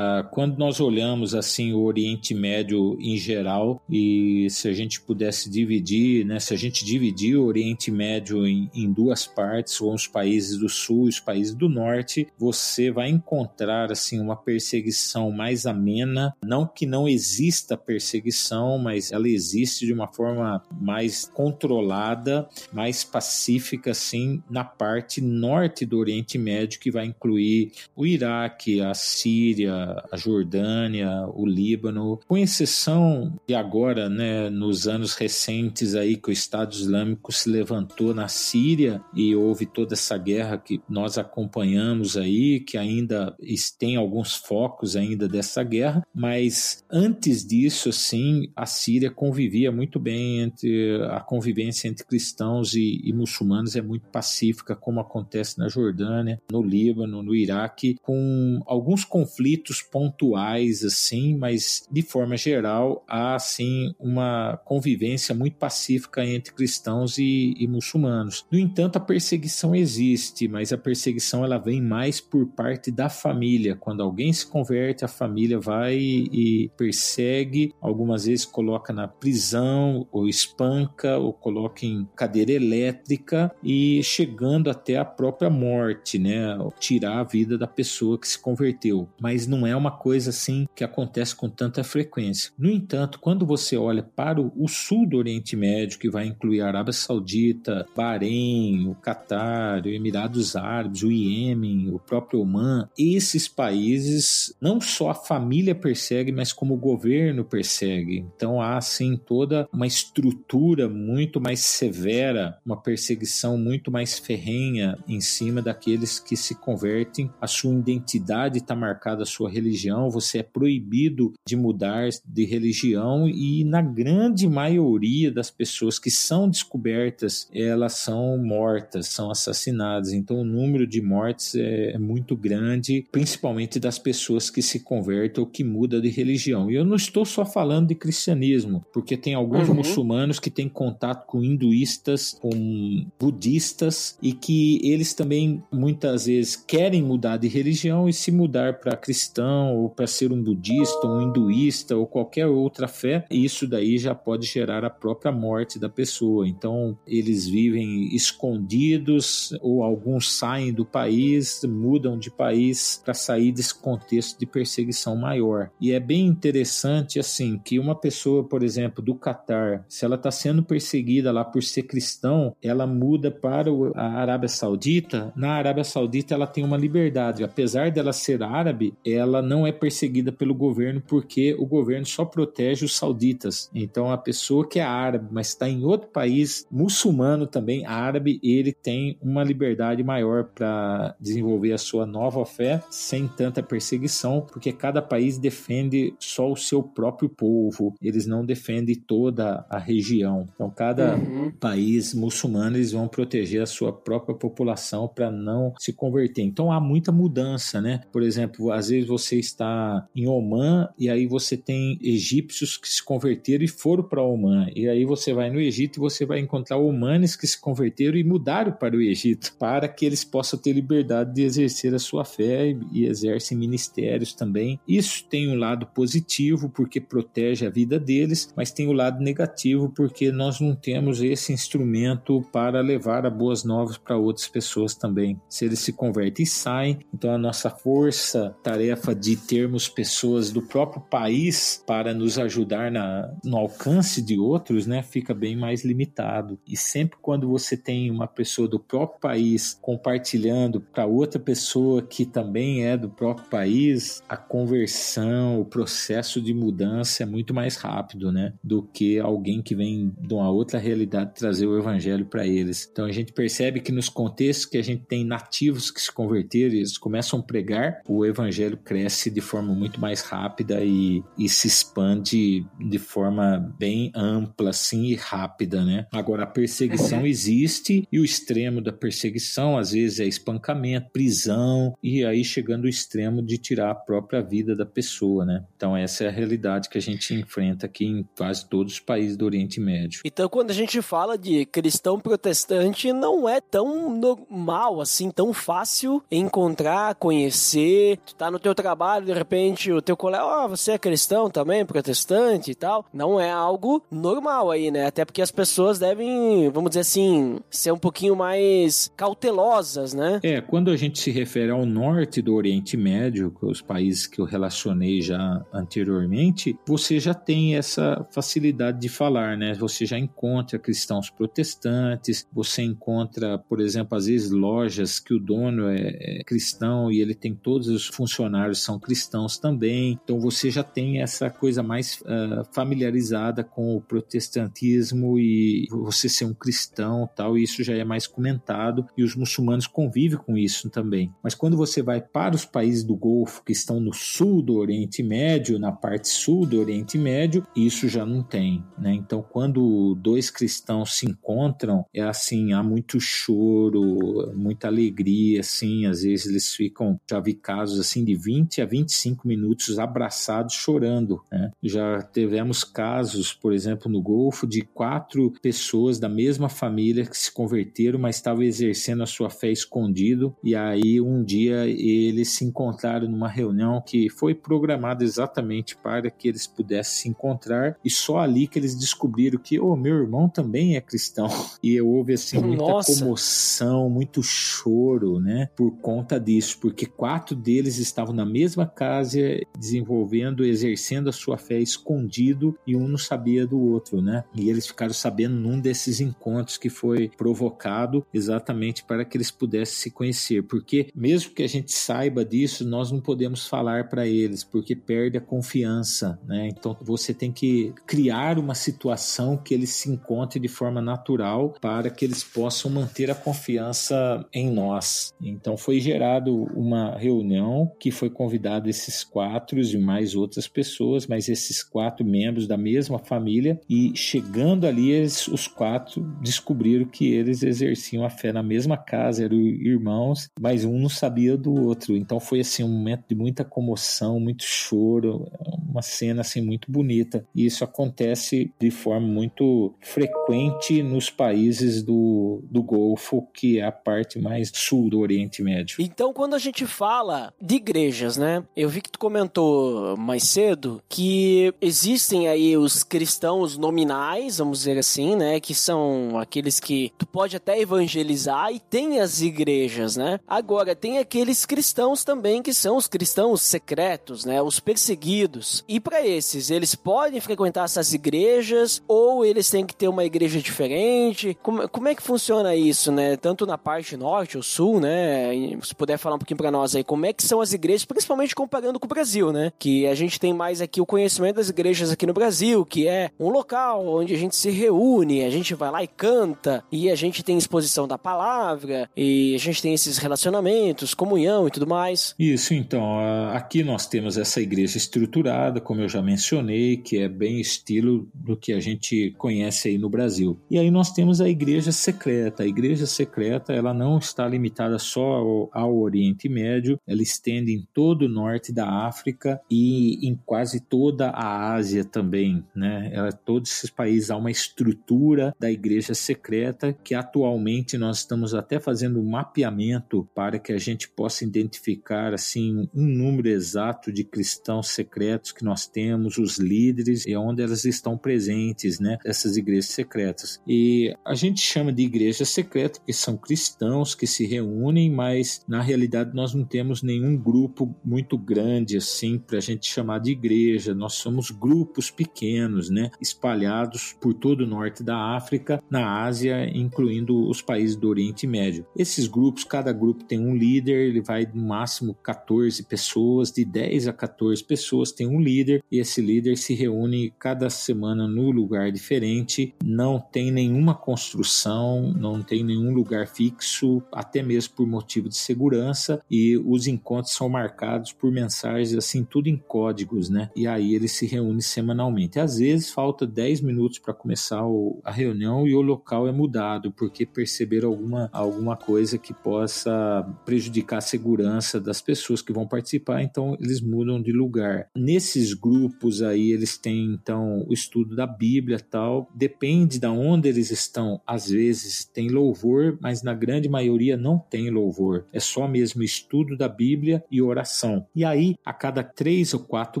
Speaker 2: Quando nós olhamos, assim, o Oriente Médio em geral, e se a gente puder pudesse dividir, né, se a gente dividir o Oriente Médio em, em duas partes, ou os países do Sul e os países do Norte, você vai encontrar assim uma perseguição mais amena, não que não exista perseguição, mas ela existe de uma forma mais controlada, mais pacífica assim na parte norte do Oriente Médio que vai incluir o Iraque, a Síria, a Jordânia, o Líbano, com exceção de agora, né, nos anos anos recentes aí que o Estado Islâmico se levantou na Síria e houve toda essa guerra que nós acompanhamos aí, que ainda tem alguns focos ainda dessa guerra, mas antes disso, assim, a Síria convivia muito bem entre a convivência entre cristãos e, e muçulmanos é muito pacífica, como acontece na Jordânia, no Líbano, no Iraque, com alguns conflitos pontuais, assim, mas de forma geral há, assim, uma convivência convivência muito pacífica entre cristãos e, e, muçulmanos. No entanto, a perseguição existe, mas a perseguição ela vem mais por parte da família. Quando alguém se converte, a família vai e persegue, algumas vezes coloca na prisão, ou espanca, ou coloca em cadeira elétrica e chegando até a própria morte, né? Tirar a vida da pessoa que se converteu. Mas não é uma coisa assim que acontece com tanta frequência. No entanto, quando você olha para o sul do Oriente Médio, que vai incluir a Arábia Saudita, Bahrein, o Catar, o Emirados Árabes, o Iêmen, o próprio Oman, esses países não só a família persegue, mas como o governo persegue. Então há assim toda uma estrutura muito mais severa, uma perseguição muito mais ferrenha em cima daqueles que se convertem. A sua identidade está marcada a sua religião, você é proibido de mudar de religião e na grande maioria maioria das pessoas que são descobertas, elas são mortas, são assassinadas. Então o número de mortes é, é muito grande, principalmente das pessoas que se convertem ou que mudam de religião. E eu não estou só falando de cristianismo, porque tem alguns uhum. muçulmanos que têm contato com hinduístas, com budistas e que eles também muitas vezes querem mudar de religião e se mudar para cristão ou para ser um budista, um hinduísta ou qualquer outra fé, isso daí já pode gerar provocar a própria morte da pessoa. Então, eles vivem escondidos ou alguns saem do país, mudam de país para sair desse contexto de perseguição maior. E é bem interessante assim que uma pessoa, por exemplo, do Catar, se ela está sendo perseguida lá por ser cristão, ela muda para a Arábia Saudita. Na Arábia Saudita ela tem uma liberdade, apesar dela ser árabe, ela não é perseguida pelo governo porque o governo só protege os sauditas. Então a pessoa que é árabe, mas está em outro país muçulmano também árabe, ele tem uma liberdade maior para desenvolver a sua nova fé sem tanta perseguição, porque cada país defende só o seu próprio povo, eles não defendem toda a região. Então, cada uhum. país muçulmano eles vão proteger a sua própria população para não se converter. Então, há muita mudança, né? Por exemplo, às vezes você está em Oman e aí você tem egípcios que se converteram e foram para Oman. E aí você vai no Egito e você vai encontrar omanes que se converteram e mudaram para o Egito, para que eles possam ter liberdade de exercer a sua fé e exercem ministérios também. Isso tem um lado positivo, porque protege a vida deles, mas tem o um lado negativo, porque nós não temos esse instrumento para levar a boas novas para outras pessoas também. Se eles se convertem e saem, então a nossa força, tarefa de termos pessoas do próprio país para nos ajudar na, no alcance de outros, né, fica bem mais limitado. E sempre quando você tem uma pessoa do próprio país compartilhando para outra pessoa que também é do próprio país, a conversão, o processo de mudança é muito mais rápido, né? Do que alguém que vem de uma outra realidade trazer o evangelho para eles. Então a gente percebe que nos contextos que a gente tem nativos que se converteram, eles começam a pregar, o evangelho cresce de forma muito mais rápida e, e se expande de forma bem ampla, assim, e rápida, né? Agora, a perseguição existe e o extremo da perseguição, às vezes, é espancamento, prisão, e aí chegando ao extremo de tirar a própria vida da pessoa, né? Então, essa é a realidade que a gente enfrenta aqui em quase todos os países do Oriente Médio.
Speaker 1: Então, quando a gente fala de cristão protestante, não é tão normal assim, tão fácil encontrar, conhecer. Tu tá no teu trabalho, de repente, o teu colega, ó, oh, você é cristão também, protestante e tal. Não é algo normal aí, né? Até porque as pessoas devem, vamos dizer assim, ser um pouquinho mais cautelosas, né?
Speaker 2: É, quando a gente se refere ao norte do Oriente Médio, os países que eu relacionei já anteriormente, você já tem essa facilidade de falar, né? Você já encontra cristãos protestantes, você encontra, por exemplo, às vezes lojas que o dono é, é cristão e ele tem todos os funcionários são cristãos também. Então você já tem essa coisa mais uh, familiarizada com o protestantismo e você ser um cristão tal, e isso já é mais comentado e os muçulmanos convivem com isso também. Mas quando você vai para os países do Golfo que estão no sul do Oriente Médio, na parte sul do Oriente Médio, isso já não tem, né? Então, quando dois cristãos se encontram, é assim, há muito choro, muita alegria, assim, às vezes eles ficam, já vi casos assim de 20 a 25 minutos abraçados chorando, né? Já tivemos casos, por exemplo, no Golfo, de quatro pessoas da mesma família que se converteram, mas estavam exercendo a sua fé escondido, e aí um dia eles se encontraram numa reunião que foi programada exatamente para que eles pudessem se encontrar, e só ali que eles descobriram que, oh, meu irmão também é cristão. E houve assim muita Nossa. comoção, muito choro, né, por conta disso, porque quatro deles estavam na mesma casa desenvolvendo, exercendo a sua fé escondido e um não sabia do outro, né? E eles ficaram sabendo num desses encontros que foi provocado exatamente para que eles pudessem se conhecer, porque mesmo que a gente saiba disso, nós não podemos falar para eles, porque perde a confiança, né? Então você tem que criar uma situação que eles se encontrem de forma natural para que eles possam manter a confiança em nós. Então foi gerado uma reunião que foi convidado esses quatro e mais outras pessoas, mas esses quatro membros da mesma família e chegando ali eles, os quatro descobriram que eles exerciam a fé na mesma casa, eram irmãos, mas um não sabia do outro. Então foi assim um momento de muita comoção, muito choro, uma cena assim muito bonita. E isso acontece de forma muito frequente nos países do, do Golfo, que é a parte mais sul do Oriente Médio.
Speaker 1: Então, quando a gente fala de igrejas, né? Eu vi que tu comentou mais cedo que existem aí os cristãos cristãos nominais, vamos dizer assim, né? Que são aqueles que tu pode até evangelizar e tem as igrejas, né? Agora, tem aqueles cristãos também que são os cristãos secretos, né? Os perseguidos. E para esses, eles podem frequentar essas igrejas ou eles têm que ter uma igreja diferente? Como, como é que funciona isso, né? Tanto na parte norte ou sul, né? Se puder falar um pouquinho para nós aí, como é que são as igrejas, principalmente comparando com o Brasil, né? Que a gente tem mais aqui o conhecimento das igrejas aqui no Brasil, que é um local onde a gente se reúne, a gente vai lá e canta, e a gente tem exposição da palavra, e a gente tem esses relacionamentos, comunhão e tudo mais.
Speaker 2: Isso, então, aqui nós temos essa igreja estruturada, como eu já mencionei, que é bem estilo do que a gente conhece aí no Brasil. E aí nós temos a igreja secreta. A igreja secreta, ela não está limitada só ao, ao Oriente Médio, ela estende em todo o norte da África e em quase toda a Ásia também, né? Ela, todos esses países há uma estrutura da igreja secreta que atualmente nós estamos até fazendo um mapeamento para que a gente possa identificar assim um número exato de cristãos secretos que nós temos, os líderes e onde elas estão presentes, né? Essas igrejas secretas. E a gente chama de igreja secreta porque são cristãos que se reúnem, mas na realidade nós não temos nenhum grupo muito grande assim para a gente chamar de igreja. Nós somos grupos pequenos, né? Espalhados por todo o norte da África, na Ásia, incluindo os países do Oriente Médio. Esses grupos, cada grupo tem um líder, ele vai no máximo 14 pessoas, de 10 a 14 pessoas tem um líder e esse líder se reúne cada semana no lugar diferente, não tem nenhuma construção, não tem nenhum lugar fixo, até mesmo por motivo de segurança e os encontros são marcados por mensagens assim, tudo em códigos, né? E aí ele se reúne semanalmente. Às vezes falta 10 minutos para começar o, a reunião e o local é mudado porque perceberam alguma, alguma coisa que possa prejudicar a segurança das pessoas que vão participar, então eles mudam de lugar. Nesses grupos aí eles têm então o estudo da Bíblia tal, depende de onde eles estão. Às vezes tem louvor, mas na grande maioria não tem louvor. É só mesmo estudo da Bíblia e oração. E aí a cada três ou quatro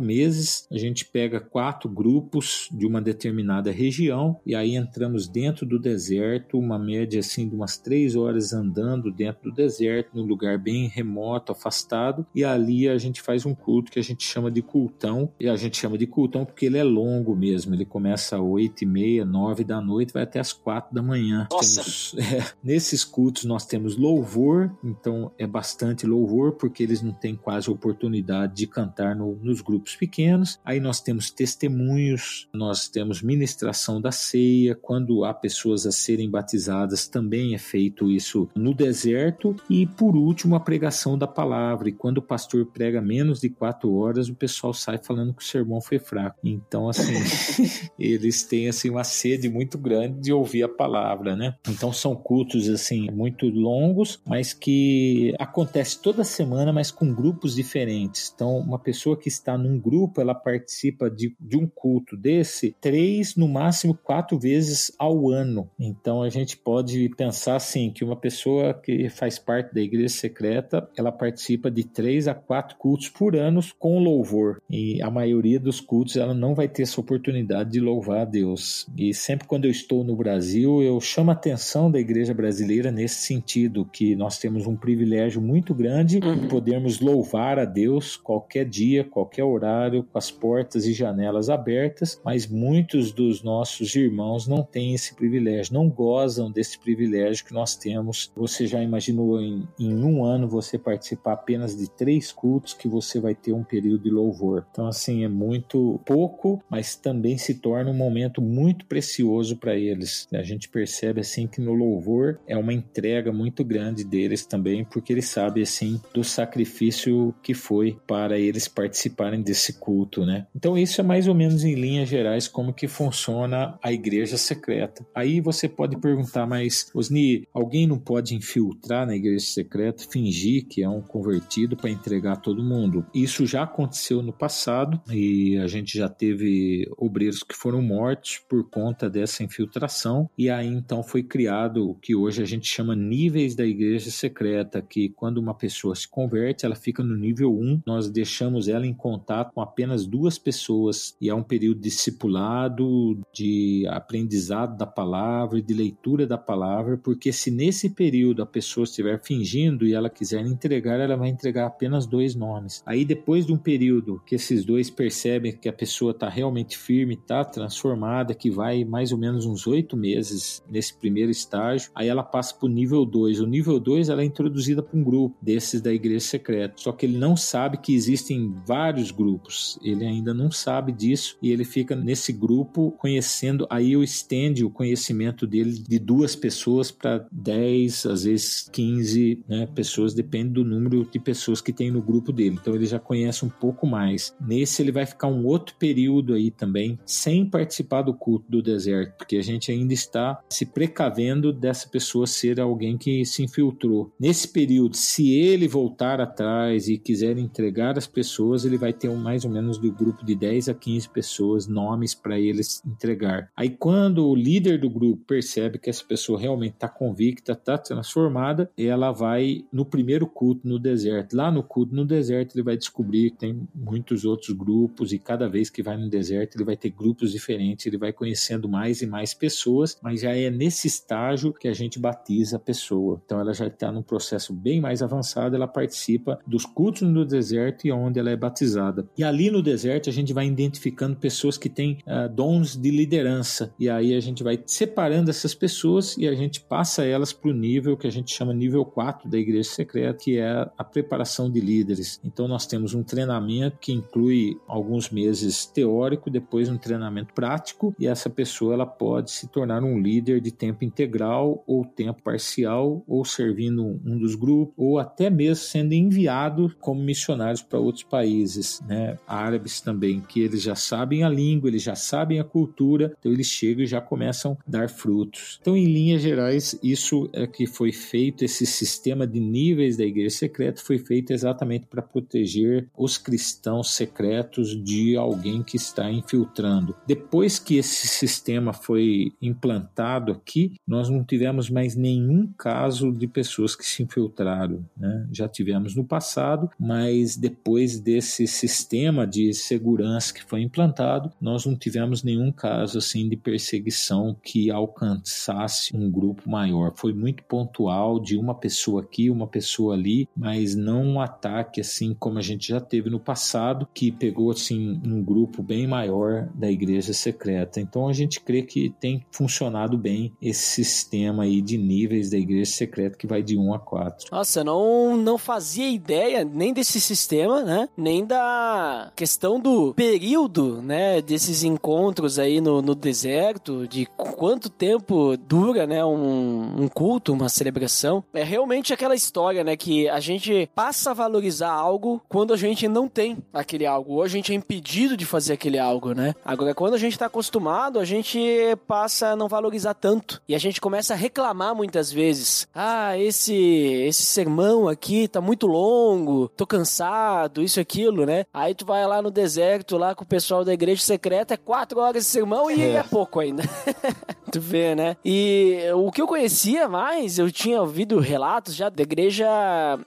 Speaker 2: meses a gente pega quatro grupos de uma determinada região e aí entramos dentro do deserto, uma média assim de umas três horas andando dentro do deserto, num lugar bem remoto, afastado, e ali a gente faz um culto que a gente chama de cultão, e a gente chama de cultão porque ele é longo mesmo, ele começa às oito e meia, nove da noite, vai até às quatro da manhã.
Speaker 1: Nossa!
Speaker 2: Temos, é, nesses cultos nós temos louvor, então é bastante louvor, porque eles não têm quase oportunidade de cantar no, nos grupos pequenos. Aí nós temos testemunhos, nós temos ministração da ceia, quando há pessoas a serem batizadas, também é feito isso no deserto. E por último, a pregação da palavra. E quando o pastor prega menos de quatro horas, o pessoal sai falando que o sermão foi fraco. Então, assim, eles têm assim uma sede muito grande de ouvir a palavra, né? Então são cultos assim muito longos, mas que acontece toda semana, mas com grupos diferentes. Então, uma pessoa que está num grupo, ela participa de, de um culto desse três, no máximo quatro vezes ao ano. Então, a gente pode pensar assim que uma pessoa que faz parte da igreja secreta, ela participa de três a quatro cultos por ano com louvor. E a maioria dos cultos ela não vai ter essa oportunidade de louvar a Deus. E sempre quando eu estou no Brasil, eu chamo a atenção da igreja brasileira nesse sentido, que nós temos um privilégio muito grande
Speaker 1: Uhum.
Speaker 2: de podermos louvar a Deus qualquer dia, qualquer horário, com as portas e janelas abertas, mas muitos dos nossos irmãos não têm esse privilégio, não gozam desse privilégio que nós temos. Você já imaginou em, em um ano você participar apenas de três cultos que você vai ter um período de louvor? Então, assim, é muito pouco, mas também se torna um momento muito precioso para eles. A gente percebe assim que no louvor é uma entrega muito grande deles também, porque eles sabem assim do sacrifício que foi para eles participarem desse culto, né? Então isso é mais ou menos em linhas gerais como que funciona a igreja secreta. Aí você pode perguntar, mas Osni, alguém não pode infiltrar na igreja secreta, fingir que é um convertido para entregar todo mundo? Isso já aconteceu no passado e a gente já teve obreiros que foram mortos por conta dessa infiltração e aí então foi criado o que hoje a gente chama níveis da igreja secreta, que quando uma pessoa se converte, ela fica no nível 1, nós deixamos ela em contato com apenas duas pessoas e há um período discipular cuidado de aprendizado da palavra, de leitura da palavra, porque se nesse período a pessoa estiver fingindo e ela quiser entregar, ela vai entregar apenas dois nomes. Aí depois de um período que esses dois percebem que a pessoa está realmente firme, está transformada, que vai mais ou menos uns oito meses nesse primeiro estágio, aí ela passa para o nível 2. O nível 2 ela é introduzida para um grupo desses da igreja secreta, só que ele não sabe que existem vários grupos, ele ainda não sabe disso e ele fica nesse grupo conhecendo, aí eu estende o conhecimento dele de duas pessoas para 10, às vezes 15 né, pessoas, depende do número de pessoas que tem no grupo dele. Então ele já conhece um pouco mais. Nesse ele vai ficar um outro período aí também sem participar do culto do deserto, porque a gente ainda está se precavendo dessa pessoa ser alguém que se infiltrou. Nesse período, se ele voltar atrás e quiser entregar as pessoas, ele vai ter um, mais ou menos do grupo de 10 a 15 pessoas, nomes para eles entregar. Aí quando o líder do grupo percebe que essa pessoa realmente está convicta, está transformada, ela vai no primeiro culto no deserto. Lá no culto no deserto ele vai descobrir que tem muitos outros grupos e cada vez que vai no deserto ele vai ter grupos diferentes, ele vai conhecendo mais e mais pessoas, mas já é nesse estágio que a gente batiza a pessoa. Então ela já está num processo bem mais avançado, ela participa dos cultos no deserto e onde ela é batizada. E ali no deserto a gente vai identificando pessoas que têm uh, dons de liderança e aí a gente vai separando essas pessoas e a gente passa elas para o nível que a gente chama nível 4 da igreja secreta, que é a preparação de líderes. Então nós temos um treinamento que inclui alguns meses teórico, depois um treinamento prático e essa pessoa ela pode se tornar um líder de tempo integral ou tempo parcial ou servindo um dos grupos ou até mesmo sendo enviado como missionários para outros países, né? Árabes também, que eles já sabem a língua, eles já sabem a cultura, então eles chegam e já começam a dar frutos. Então, em linhas gerais, isso é que foi feito, esse sistema de níveis da igreja secreta foi feito exatamente para proteger os cristãos secretos de alguém que está infiltrando. Depois que esse sistema foi implantado aqui, nós não tivemos mais nenhum caso de pessoas que se infiltraram. Né? Já tivemos no passado, mas depois desse sistema de segurança que foi implantado, nós não tivemos nenhum caso assim de perseguição que alcançasse um grupo maior. Foi muito pontual de uma pessoa aqui, uma pessoa ali, mas não um ataque assim como a gente já teve no passado, que pegou assim um grupo bem maior da igreja secreta. Então a gente crê que tem funcionado bem esse sistema aí de níveis da igreja secreta que vai de 1 a 4.
Speaker 1: Nossa, não não fazia ideia nem desse sistema, né? Nem da questão do período, né, desses encontros aí no, no deserto, de quanto tempo dura, né, um, um culto, uma celebração. É realmente aquela história, né, que a gente passa a valorizar algo quando a gente não tem aquele algo, ou a gente é impedido de fazer aquele algo, né? Agora, quando a gente está acostumado, a gente passa a não valorizar tanto. E a gente começa a reclamar muitas vezes. Ah, esse, esse sermão aqui tá muito longo, tô cansado, isso, aquilo, né? Aí tu vai lá no deserto, lá com o pessoal da igreja secreta, é quatro horas de sermão e é, é pouco ainda. tu vê, né? E o que eu conhecia mais, eu tinha ouvido relatos já da igreja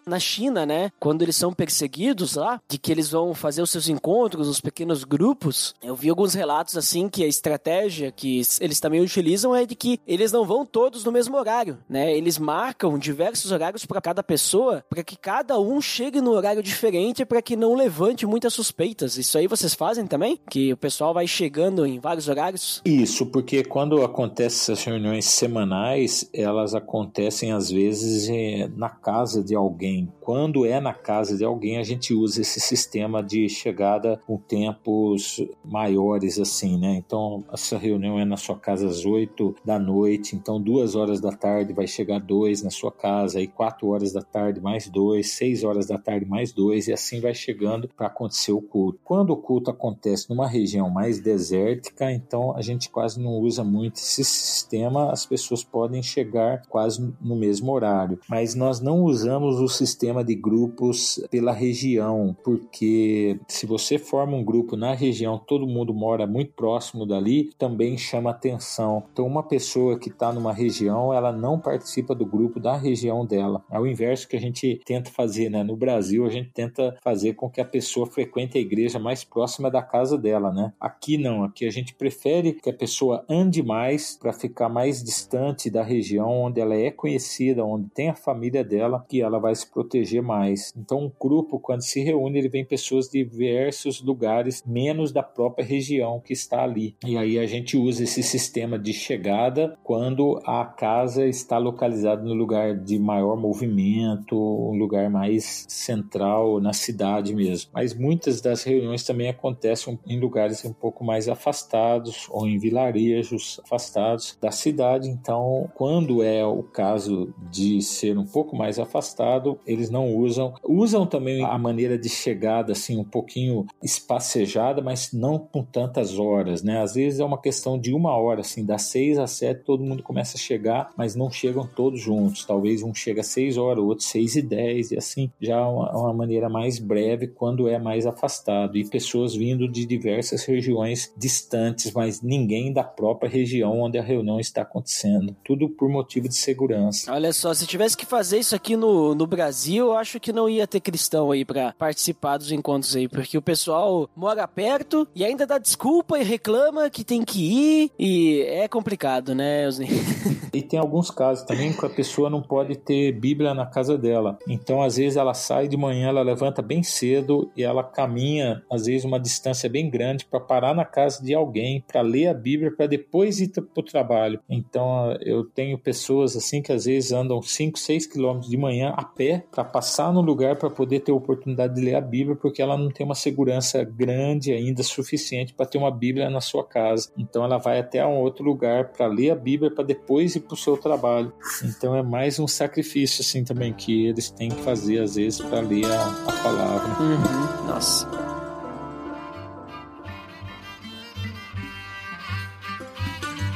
Speaker 1: na China, né? Quando eles são perseguidos lá, de que eles vão fazer os seus encontros, os pequenos grupos. Eu vi alguns relatos assim que a estratégia que eles também utilizam é de que eles não vão todos no mesmo horário, né? Eles marcam diversos horários para cada pessoa, para que cada um chegue no horário diferente, para que não levante muitas suspeitas. Isso aí vocês fazem também? Que o pessoal vai chegando em vários horários?
Speaker 2: Isso, porque quando acontecem essas reuniões semanais, elas acontecem às vezes eh, na casa de alguém. Quando é na casa de alguém, a gente usa esse sistema de chegada com tempos maiores, assim, né? Então, essa reunião é na sua casa às 8 da noite, então duas horas da tarde vai chegar dois na sua casa, aí quatro horas da tarde mais dois, seis horas da tarde mais dois, e assim vai chegando para acontecer o culto. Quando o culto acontece numa região mais desértica, então a gente quase não usa muito esse sistema, as pessoas podem chegar quase no mesmo horário, mas nós não usamos o sistema de grupos pela região, porque se você forma um grupo na região, todo mundo mora muito próximo dali, também chama atenção. Então, uma pessoa que está numa região, ela não participa do grupo da região dela. É o inverso que a gente tenta fazer, né? No Brasil, a gente tenta fazer com que a pessoa frequente a igreja mais próxima da casa dela, né? Aqui não. Aqui a gente prefere que a pessoa ande mais para ficar mais distante da região onde ela é conhecida, onde tem a família dela, que ela vai se proteger mais. Então, um grupo, quando se reúne, ele vem pessoas de diversos lugares, menos da própria região que está ali. E aí a gente usa esse sistema de chegada quando a casa está localizada no lugar de maior movimento, um lugar mais central na cidade mesmo. Mas muitas das reuniões também acontecem em lugares um pouco mais afastados ou em vilarejos afastados da cidade. Então, quando é o caso de ser um pouco mais afastado, eles não usam. Usam também a maneira de chegada assim um pouquinho espacejada, mas não com tantas horas, né? Às vezes é uma questão de uma hora, assim, das seis às sete todo mundo começa a chegar, mas não chegam todos juntos. Talvez um chega às seis horas, o outro seis e dez, e assim já é uma, uma maneira mais breve quando é mais afastado. E pessoas vindo de diversas regiões distantes, mas ninguém da própria região onde a reunião está acontecendo. Tudo por motivo de segurança.
Speaker 1: Olha só, se tivesse que fazer isso aqui no, no Brasil, eu acho que não ia ter cristão aí para participar dos encontros aí, porque o pessoal mora perto e ainda dá desculpa e reclama que tem que ir e é complicado, né, Osni?
Speaker 2: e tem alguns casos também que a pessoa não pode ter Bíblia na casa dela. Então, às vezes ela sai de manhã, ela levanta bem cedo e ela caminha, às vezes uma distância bem grande para parar na casa de alguém para ler a Bíblia para depois ir para o trabalho. Então, eu tenho pessoas assim que às vezes andam 5, 6 quilômetros de manhã a pé para passar no lugar para poder ter a oportunidade de ler a Bíblia, porque ela não tem uma segurança grande ainda suficiente para ter uma Bíblia na sua casa. Então, ela vai até um outro lugar para ler a Bíblia para depois ir para o seu trabalho. Então, é mais um sacrifício assim também que eles têm que fazer às vezes para ler a, a palavra.
Speaker 1: Uhum. Nossa.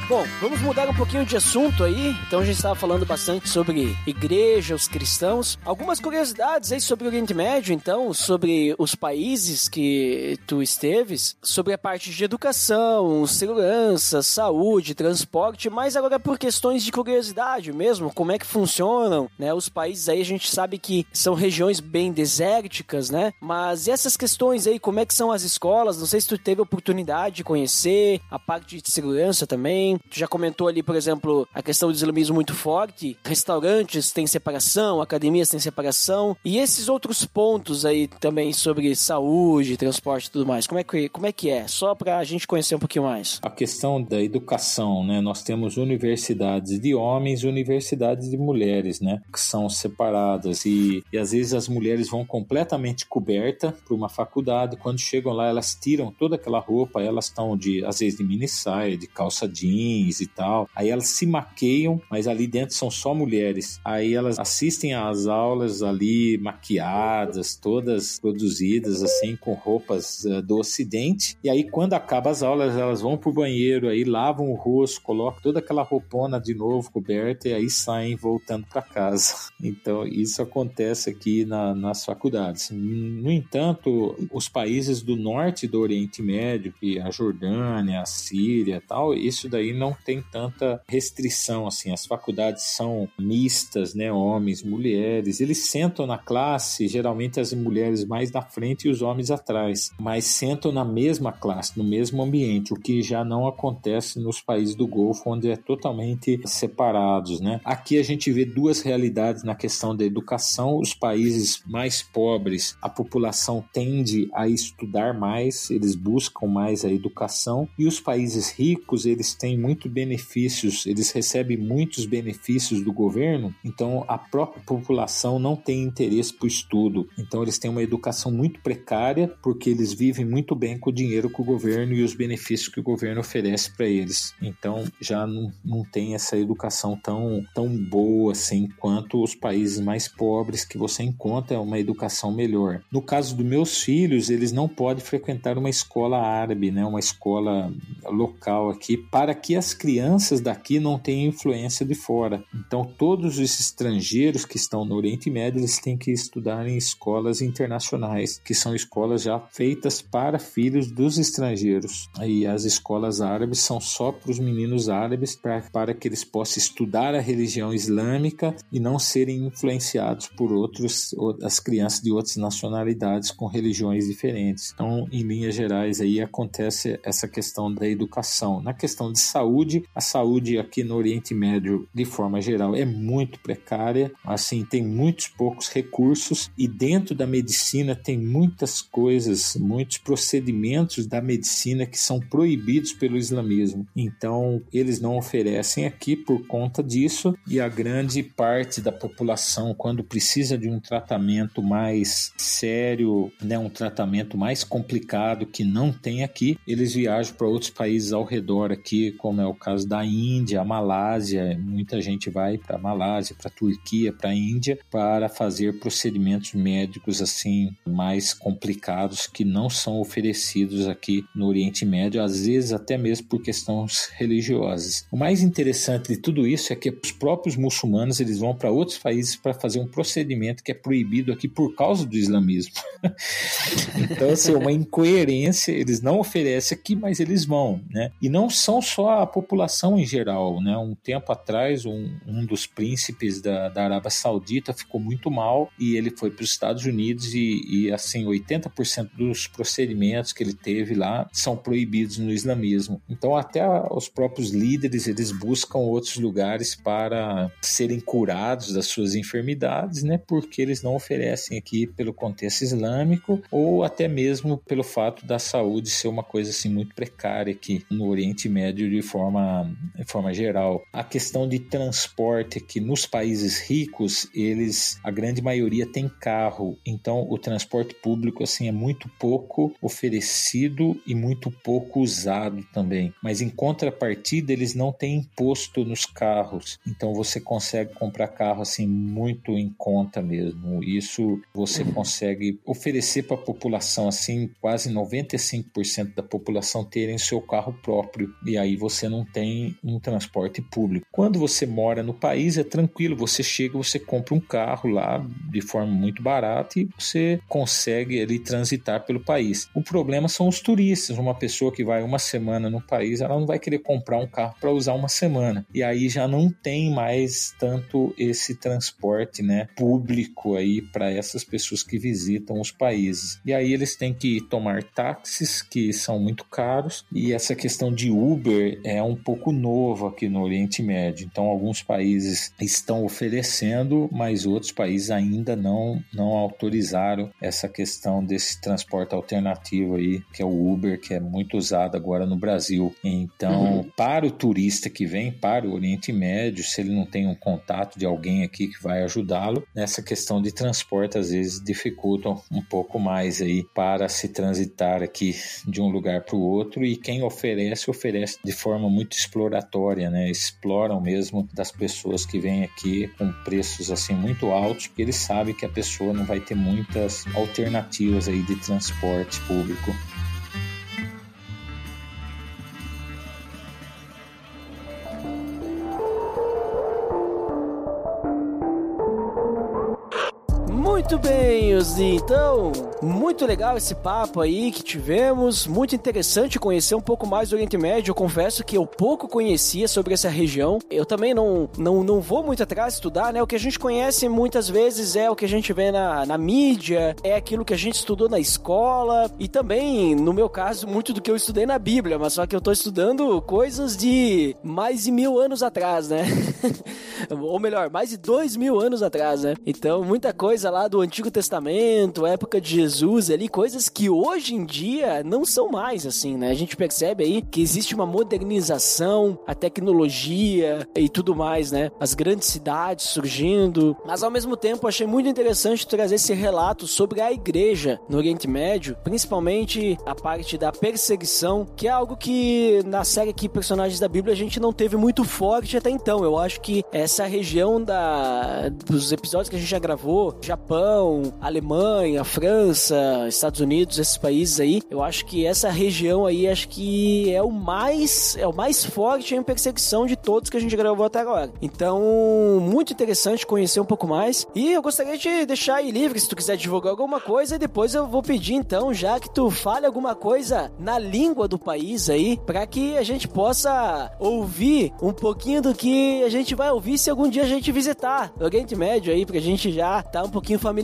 Speaker 1: Bom, vamos mudar um pouquinho de assunto aí. Então a gente estava falando bastante sobre igreja, os cristãos. Algumas curiosidades aí sobre o Oriente Médio, então, sobre os países que tu esteves, sobre a parte de educação, segurança, saúde, transporte, mas agora por questões de curiosidade mesmo, como é que funcionam, né? Os países aí a gente sabe que são regiões bem desérticas, né? Mas essas questões aí, como é que são as escolas? Não sei se tu teve oportunidade de conhecer a parte de segurança também. Tu já comentou ali, por exemplo, a questão do islamismo muito forte. Restaurantes têm separação, academias têm separação. E esses outros pontos aí também sobre saúde, transporte e tudo mais. Como é que, como é, que é? Só para a gente conhecer um pouquinho mais.
Speaker 2: A questão da educação, né? Nós temos universidades de homens e universidades de mulheres, né? Que são separadas. E, e às vezes as mulheres vão completamente cobertas para uma faculdade. Quando chegam lá, elas tiram toda aquela roupa. Elas estão de, às vezes, de mini saia, de calça jeans e tal. Aí elas se maqueiam, mas ali dentro são só mulheres. Aí elas assistem às aulas ali maquiadas, todas produzidas assim com roupas uh, do ocidente. E aí quando acaba as aulas, elas vão pro banheiro, aí lavam o rosto, colocam toda aquela roupona de novo coberta e aí saem voltando para casa. Então isso acontece aqui na, nas faculdades. No entanto, os países do norte do Oriente Médio, que a Jordânia, a Síria, tal, isso daí não tem tanta restrição assim. As faculdades são mistas, né, homens, mulheres. Eles sentam na classe, geralmente as mulheres mais na frente e os homens atrás, mas sentam na mesma classe, no mesmo ambiente, o que já não acontece nos países do Golfo, onde é totalmente separados, né? Aqui a gente vê duas realidades na questão da educação. Os países mais pobres, a população tende a estudar mais, eles buscam mais a educação, e os países ricos, eles têm muito benefícios, eles recebem muitos benefícios do governo, então a própria população não tem interesse por estudo. Então eles têm uma educação muito precária porque eles vivem muito bem com o dinheiro que o governo e os benefícios que o governo oferece para eles. Então já não, não tem essa educação tão, tão boa assim quanto os países mais pobres que você encontra uma educação melhor. No caso dos meus filhos, eles não podem frequentar uma escola árabe, né, uma escola local aqui, para que as crianças daqui não têm influência de fora. Então, todos os estrangeiros que estão no Oriente Médio, eles têm que estudar em escolas internacionais, que são escolas já feitas para filhos dos estrangeiros. E as escolas árabes são só para os meninos árabes, pra, para que eles possam estudar a religião islâmica e não serem influenciados por outros, as crianças de outras nacionalidades com religiões diferentes. Então, em linhas gerais, aí acontece essa questão da educação. Na questão de saúde, a saúde aqui no Oriente Médio, de forma geral, é muito precária. Assim, tem muitos poucos recursos e dentro da medicina tem muitas coisas, muitos procedimentos da medicina que são proibidos pelo islamismo. Então, eles não oferecem aqui por conta disso e a grande parte da população, quando precisa de um tratamento mais sério, né, um tratamento mais complicado que não tem aqui, eles viajam para outros países ao redor aqui, como é o caso da Índia, a Malásia. Muita gente vai para a Malásia, para a Turquia, para a Índia para fazer procedimentos médicos assim mais complicados que não são oferecidos aqui no Oriente Médio, às vezes até mesmo por questões religiosas. O mais interessante de tudo isso é que os próprios muçulmanos eles vão para outros países para fazer um procedimento que é proibido aqui por causa do islamismo. então, assim, uma incoerência, eles não oferecem aqui, mas eles vão, né? E não são só a população em geral, né? Um tempo atrás, um, um dos príncipes da, da Arábia Saudita ficou muito mal e ele foi para os Estados Unidos e, e assim, 80% dos procedimentos que ele teve lá são proibidos no islamismo. Então, até os próprios líderes, eles buscam outros lugares para serem curados das suas enfermidades, né? Porque eles não oferecem aqui pelo contexto islâmico ou até mesmo pelo fato da saúde ser uma coisa assim muito precária aqui no Oriente Médio de forma, de forma geral. A questão de transporte que nos países ricos, eles a grande maioria tem carro, então o transporte público assim é muito pouco oferecido e muito pouco usado também. Mas em contrapartida, eles não têm imposto nos carros, então você consegue comprar carro assim muito em conta mesmo. Isso você uhum. consegue oferecer para a população assim, quase 95% da população terem seu carro próprio e aí você não tem um transporte público. Quando você mora no país é tranquilo, você chega, você compra um carro lá de forma muito barata e você consegue ali transitar pelo país. O problema são os turistas, uma pessoa que vai uma semana no país, ela não vai querer comprar um carro para usar uma semana. E aí já não tem mais tanto esse transporte, né, público aí para essas pessoas que visitam os países. E aí eles têm que tomar táxis que são muito caros e essa questão de Uber é um pouco novo aqui no Oriente Médio. Então alguns países estão oferecendo, mas outros países ainda não não autorizaram essa questão desse transporte alternativo aí, que é o Uber, que é muito usado agora no Brasil. Então, uhum. para o turista que vem para o Oriente Médio, se ele não tem um contato de alguém aqui que vai ajudá-lo, nessa questão de transporte às vezes dificultam um pouco mais aí para se transitar aqui de um lugar para o outro e quem oferece, oferece de forma muito exploratória, né? Exploram mesmo das pessoas que vêm aqui com preços assim muito altos, porque eles sabem que a pessoa não vai ter muitas alternativas aí de transporte público.
Speaker 1: Muito bem, Osni. Então, muito legal esse papo aí que tivemos. Muito interessante conhecer um pouco mais do Oriente Médio. Eu confesso que eu pouco conhecia sobre essa região. Eu também não, não, não vou muito atrás estudar, né? O que a gente conhece muitas vezes é o que a gente vê na, na mídia, é aquilo que a gente estudou na escola e também, no meu caso, muito do que eu estudei na Bíblia, mas só que eu tô estudando coisas de mais de mil anos atrás, né? Ou melhor, mais de dois mil anos atrás, né? Então, muita coisa lá do Antigo Testamento, época de Jesus ali, coisas que hoje em dia não são mais assim, né? A gente percebe aí que existe uma modernização, a tecnologia e tudo mais, né? As grandes cidades surgindo, mas ao mesmo tempo achei muito interessante trazer esse relato sobre a igreja no Oriente Médio, principalmente a parte da perseguição, que é algo que na série aqui Personagens da Bíblia a gente não teve muito forte até então. Eu acho que essa região da dos episódios que a gente já gravou, Japão Japão, Alemanha, França, Estados Unidos, esses países aí, eu acho que essa região aí acho que é o mais é o mais forte em perseguição de todos que a gente gravou até agora. Então, muito interessante conhecer um pouco mais. E eu gostaria de deixar aí livre se tu quiser divulgar alguma coisa e depois eu vou pedir então, já que tu fale alguma coisa na língua do país aí, para que a gente possa ouvir um pouquinho do que a gente vai ouvir se algum dia a gente visitar o Oriente Médio aí, pra gente já tá um pouquinho familiarizado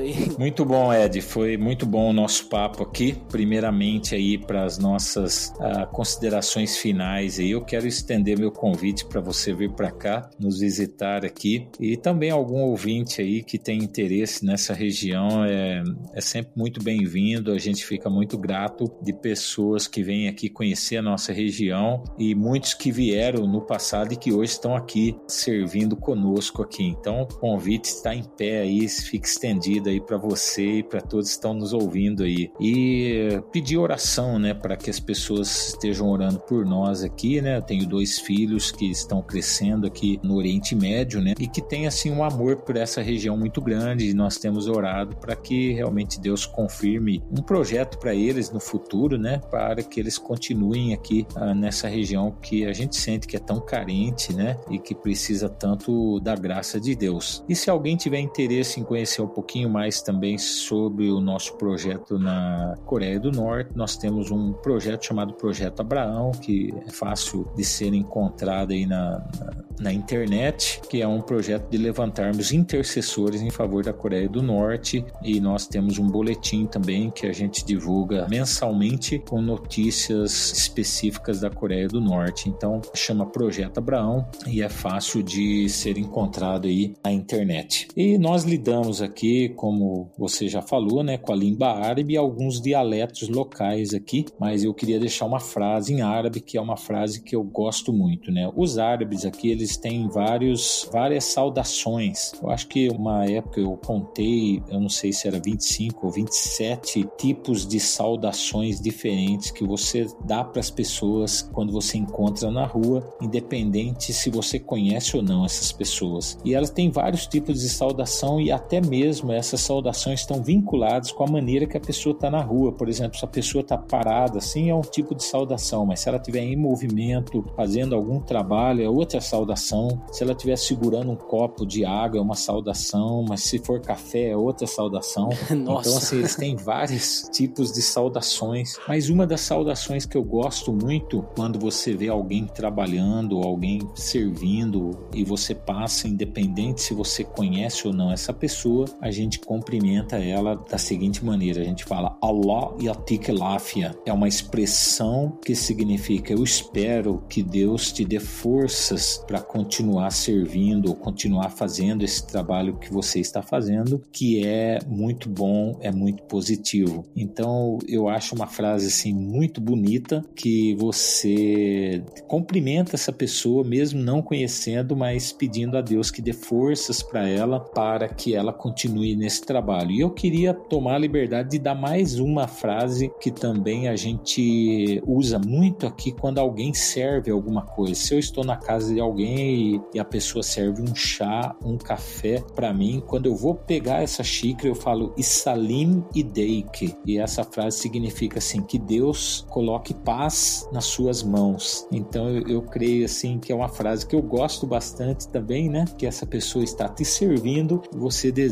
Speaker 1: aí.
Speaker 2: Muito bom, Ed. Foi muito bom o nosso papo aqui. Primeiramente aí para as nossas uh, considerações finais aí, eu quero estender meu convite para você vir para cá, nos visitar aqui e também algum ouvinte aí que tem interesse nessa região é, é sempre muito bem-vindo. A gente fica muito grato de pessoas que vêm aqui conhecer a nossa região e muitos que vieram no passado e que hoje estão aqui servindo conosco aqui. Então, o convite está em pé aí, fica estendido aí para você e para todos que estão nos ouvindo aí. E pedir oração, né, para que as pessoas estejam orando por nós aqui, né? Eu tenho dois filhos que estão crescendo aqui no Oriente Médio, né? E que tem assim um amor por essa região muito grande. E nós temos orado para que realmente Deus confirme um projeto para eles no futuro, né? Para que eles continuem aqui ah, nessa região que a gente sente que é tão carente, né? E que precisa tanto da graça de Deus. E se alguém tiver interesse em conhecer um pouquinho mais também sobre o nosso projeto na Coreia do Norte, nós temos um projeto chamado Projeto Abraão, que é fácil de ser encontrado aí na, na, na internet, que é um projeto de levantarmos intercessores em favor da Coreia do Norte. E nós temos um boletim também que a gente divulga mensalmente com notícias específicas da Coreia do Norte. Então, chama Projeto Abraão e é fácil de ser encontrado aí na internet. E nós lidamos aqui, como você já falou, né, com a língua árabe e alguns dialetos locais aqui, mas eu queria deixar uma frase em árabe que é uma frase que eu gosto muito, né? Os árabes aqui, eles têm vários várias saudações. Eu acho que uma época eu contei, eu não sei se era 25 ou 27 tipos de saudações diferentes que você dá para as pessoas quando você encontra na rua, independente se você conhece ou não essas pessoas. E elas têm vários tipos de saudação e até mesmo essas saudações estão vinculadas com a maneira que a pessoa está na rua. Por exemplo, se a pessoa está parada assim é um tipo de saudação, mas se ela estiver em movimento, fazendo algum trabalho é outra saudação. Se ela estiver segurando um copo de água é uma saudação, mas se for café é outra saudação.
Speaker 1: Nossa.
Speaker 2: Então assim, eles têm vários tipos de saudações, mas uma das saudações que eu gosto muito quando você vê alguém trabalhando, alguém servindo e você passa, independente se você conhece ou não essa pessoa, a gente cumprimenta ela da seguinte maneira: a gente fala Allah yatik lafia. É uma expressão que significa eu espero que Deus te dê forças para continuar servindo ou continuar fazendo esse trabalho que você está fazendo, que é muito bom, é muito positivo. Então eu acho uma frase assim muito bonita que você cumprimenta essa pessoa mesmo não conhecendo, mas pedindo a Deus que dê forças para ela para que ela continue nesse trabalho. E eu queria tomar a liberdade de dar mais uma frase que também a gente usa muito aqui quando alguém serve alguma coisa. Se eu estou na casa de alguém e, a pessoa serve um chá, um café para mim, quando eu vou pegar essa xícara, eu falo Isalim Ideike. E essa frase significa assim que Deus coloque paz nas suas mãos. Então eu, eu creio assim que é uma frase que eu gosto bastante também, né? Que essa pessoa está te servindo, você deseja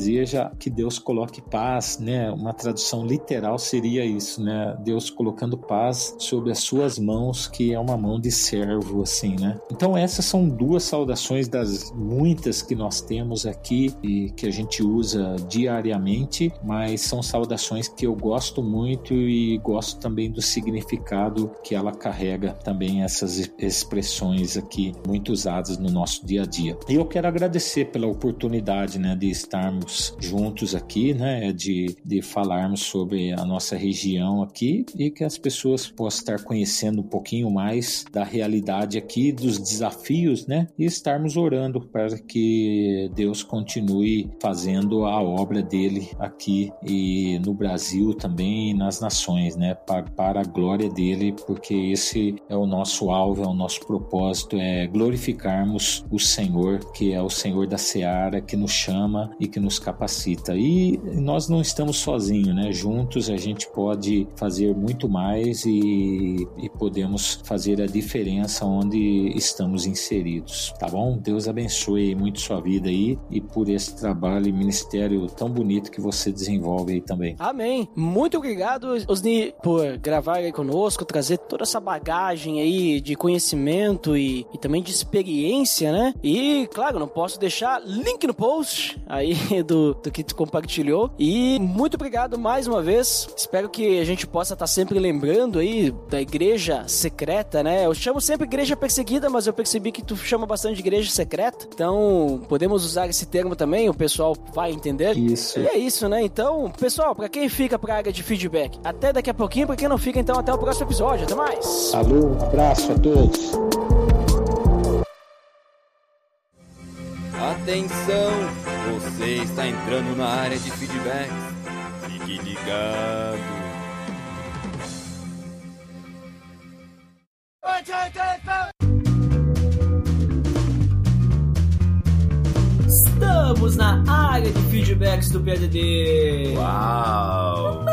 Speaker 2: que Deus coloque paz, né? Uma tradução literal seria isso, né? Deus colocando paz sobre as suas mãos, que é uma mão de servo, assim, né? Então essas são duas saudações das muitas que nós temos aqui e que a gente usa diariamente, mas são saudações que eu gosto muito e gosto também do significado que ela carrega também essas expressões aqui muito usadas no nosso dia a dia. E eu quero agradecer pela oportunidade, né, de estarmos juntos aqui, né, de, de falarmos sobre a nossa região aqui e que as pessoas possam estar conhecendo um pouquinho mais da realidade aqui, dos desafios, né, e estarmos orando para que Deus continue fazendo a obra dele aqui e no Brasil também e nas nações, né, para, para a glória dele, porque esse é o nosso alvo, é o nosso propósito, é glorificarmos o Senhor, que é o Senhor da seara, que nos chama e que nos nos capacita. E nós não estamos sozinhos, né? Juntos a gente pode fazer muito mais e, e podemos fazer a diferença onde estamos inseridos, tá bom? Deus abençoe muito sua vida aí e por esse trabalho e ministério tão bonito que você desenvolve aí também.
Speaker 5: Amém. Muito obrigado, Osni, por gravar aí conosco, trazer toda essa bagagem aí de conhecimento e, e também de experiência, né? E, claro, não posso deixar link no post aí do, do que tu compartilhou. E muito obrigado mais uma vez. Espero que a gente possa estar sempre lembrando aí da igreja secreta, né? Eu chamo sempre igreja perseguida, mas eu percebi que tu chama bastante de igreja secreta. Então, podemos usar esse termo também, o pessoal vai entender.
Speaker 2: Isso.
Speaker 5: E é isso, né? Então, pessoal, pra quem fica pra área de feedback, até daqui a pouquinho. Pra quem não fica, então, até o próximo episódio. Até mais!
Speaker 2: Alô, um abraço a todos.
Speaker 6: Atenção! Você está entrando na área de feedbacks. Fique ligado.
Speaker 5: Estamos na área de feedbacks do PDD.
Speaker 6: Uau!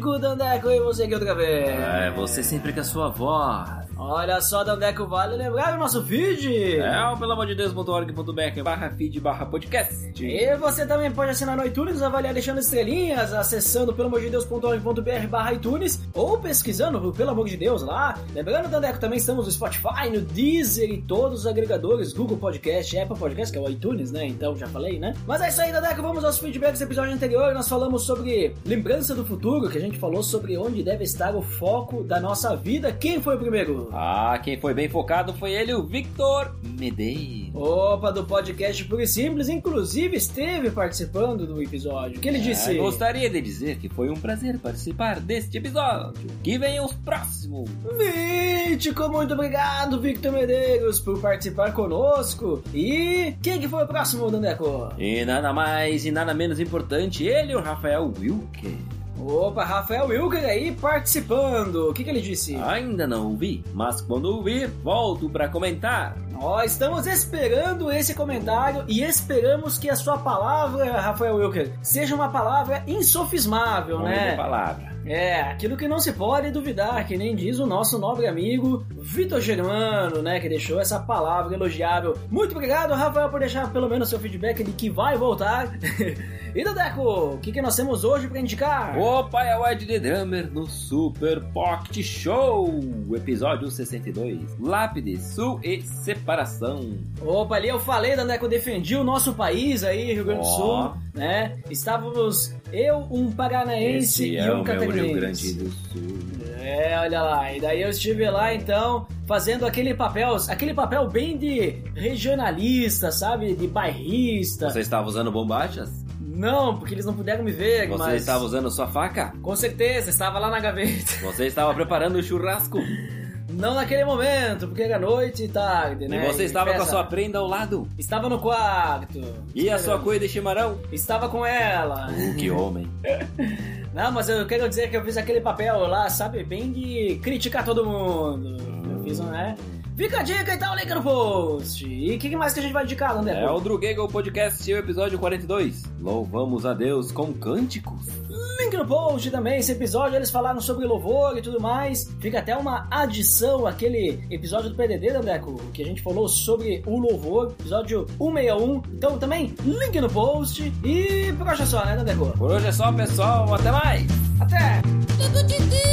Speaker 5: Mágico Dandeco e você aqui outra vez.
Speaker 6: É, você sempre com a sua voz.
Speaker 5: Olha só, Dandeco, vale lembrar o nosso feed.
Speaker 6: É o pelo amor de Deus.org.br barra feed barra podcast.
Speaker 5: E você também pode assinar no iTunes, avaliar deixando estrelinhas, acessando pelo amor de Deus.org.br barra iTunes ou pesquisando pelo amor de Deus lá. Lembrando, Dandeco, também estamos no Spotify, no Deezer e todos os agregadores, Google Podcast, Apple Podcast, que é o iTunes, né? Então já falei, né? Mas é isso aí, Dandeco, vamos aos feedbacks do episódio anterior. Nós falamos sobre lembrança do futuro, que a gente falou sobre onde deve estar o foco da nossa vida. Quem foi o primeiro?
Speaker 6: Ah, quem foi bem focado foi ele, o Victor Medeiros.
Speaker 5: Opa, do podcast Puro e Simples, inclusive esteve participando do episódio. O que ele disse?
Speaker 6: É, gostaria de dizer que foi um prazer participar deste episódio. Que venham os próximos.
Speaker 5: Mítico, muito obrigado, Victor Medeiros, por participar conosco. E quem que foi o próximo, Dandeco?
Speaker 6: E nada mais e nada menos importante, ele, o Rafael Wilker.
Speaker 5: Opa, Rafael Wilker aí participando. O que, que ele disse?
Speaker 6: Ainda não ouvi, mas quando ouvir, volto para comentar.
Speaker 5: Ó, estamos esperando esse comentário e esperamos que a sua palavra, Rafael Wilker, seja uma palavra insofismável,
Speaker 6: Nome
Speaker 5: né?
Speaker 6: palavra.
Speaker 5: É, aquilo que não se pode duvidar, que nem diz o nosso nobre amigo Vitor Germano, né, que deixou essa palavra elogiável. Muito obrigado, Rafael, por deixar pelo menos seu feedback de que vai voltar. e Dadeco, o que, que nós temos hoje para indicar?
Speaker 6: Opa, é o Ed The Drummer no Super Pocket Show, episódio 62. Lápide, Sul e Separação.
Speaker 5: Opa, ali eu falei, Dadeco, defendi o nosso país aí, Rio Grande do
Speaker 6: Ó.
Speaker 5: Sul, né? Estávamos eu, um paranaense
Speaker 6: Esse
Speaker 5: e
Speaker 6: é
Speaker 5: um catarinense.
Speaker 6: Rio Grande do Sul.
Speaker 5: É, olha lá. E daí eu estive lá então fazendo aquele papel, aquele papel bem de regionalista, sabe? De bairrista.
Speaker 6: Você estava usando bombachas?
Speaker 5: Não, porque eles não puderam me ver,
Speaker 6: Você
Speaker 5: mas
Speaker 6: estava usando sua faca?
Speaker 5: com certeza estava lá na gaveta.
Speaker 6: Você estava preparando o churrasco?
Speaker 5: Não naquele momento, porque era noite e tarde, né?
Speaker 6: E você estava com a sua prenda ao lado?
Speaker 5: Estava no quarto.
Speaker 6: E a sua cuia de chimarrão?
Speaker 5: Estava com ela.
Speaker 6: Uh, que homem.
Speaker 5: Não, mas eu quero dizer que eu fiz aquele papel lá, sabe? Bem de criticar todo mundo. Eu fiz um, né? Fica a dica e tá o link no post. E o que, que mais que a gente vai indicar, André?
Speaker 6: É o Drugego Podcast, episódio 42. Louvamos a Deus com cânticos.
Speaker 5: Link no post também. Esse episódio eles falaram sobre louvor e tudo mais. Fica até uma adição àquele episódio do PDD, Dandeco, que a gente falou sobre o louvor, episódio 161. Então também, link no post. E por hoje é só, né, Dandeco?
Speaker 6: Por hoje é só, pessoal. Até mais.
Speaker 5: Até!
Speaker 7: Tudo de Deus.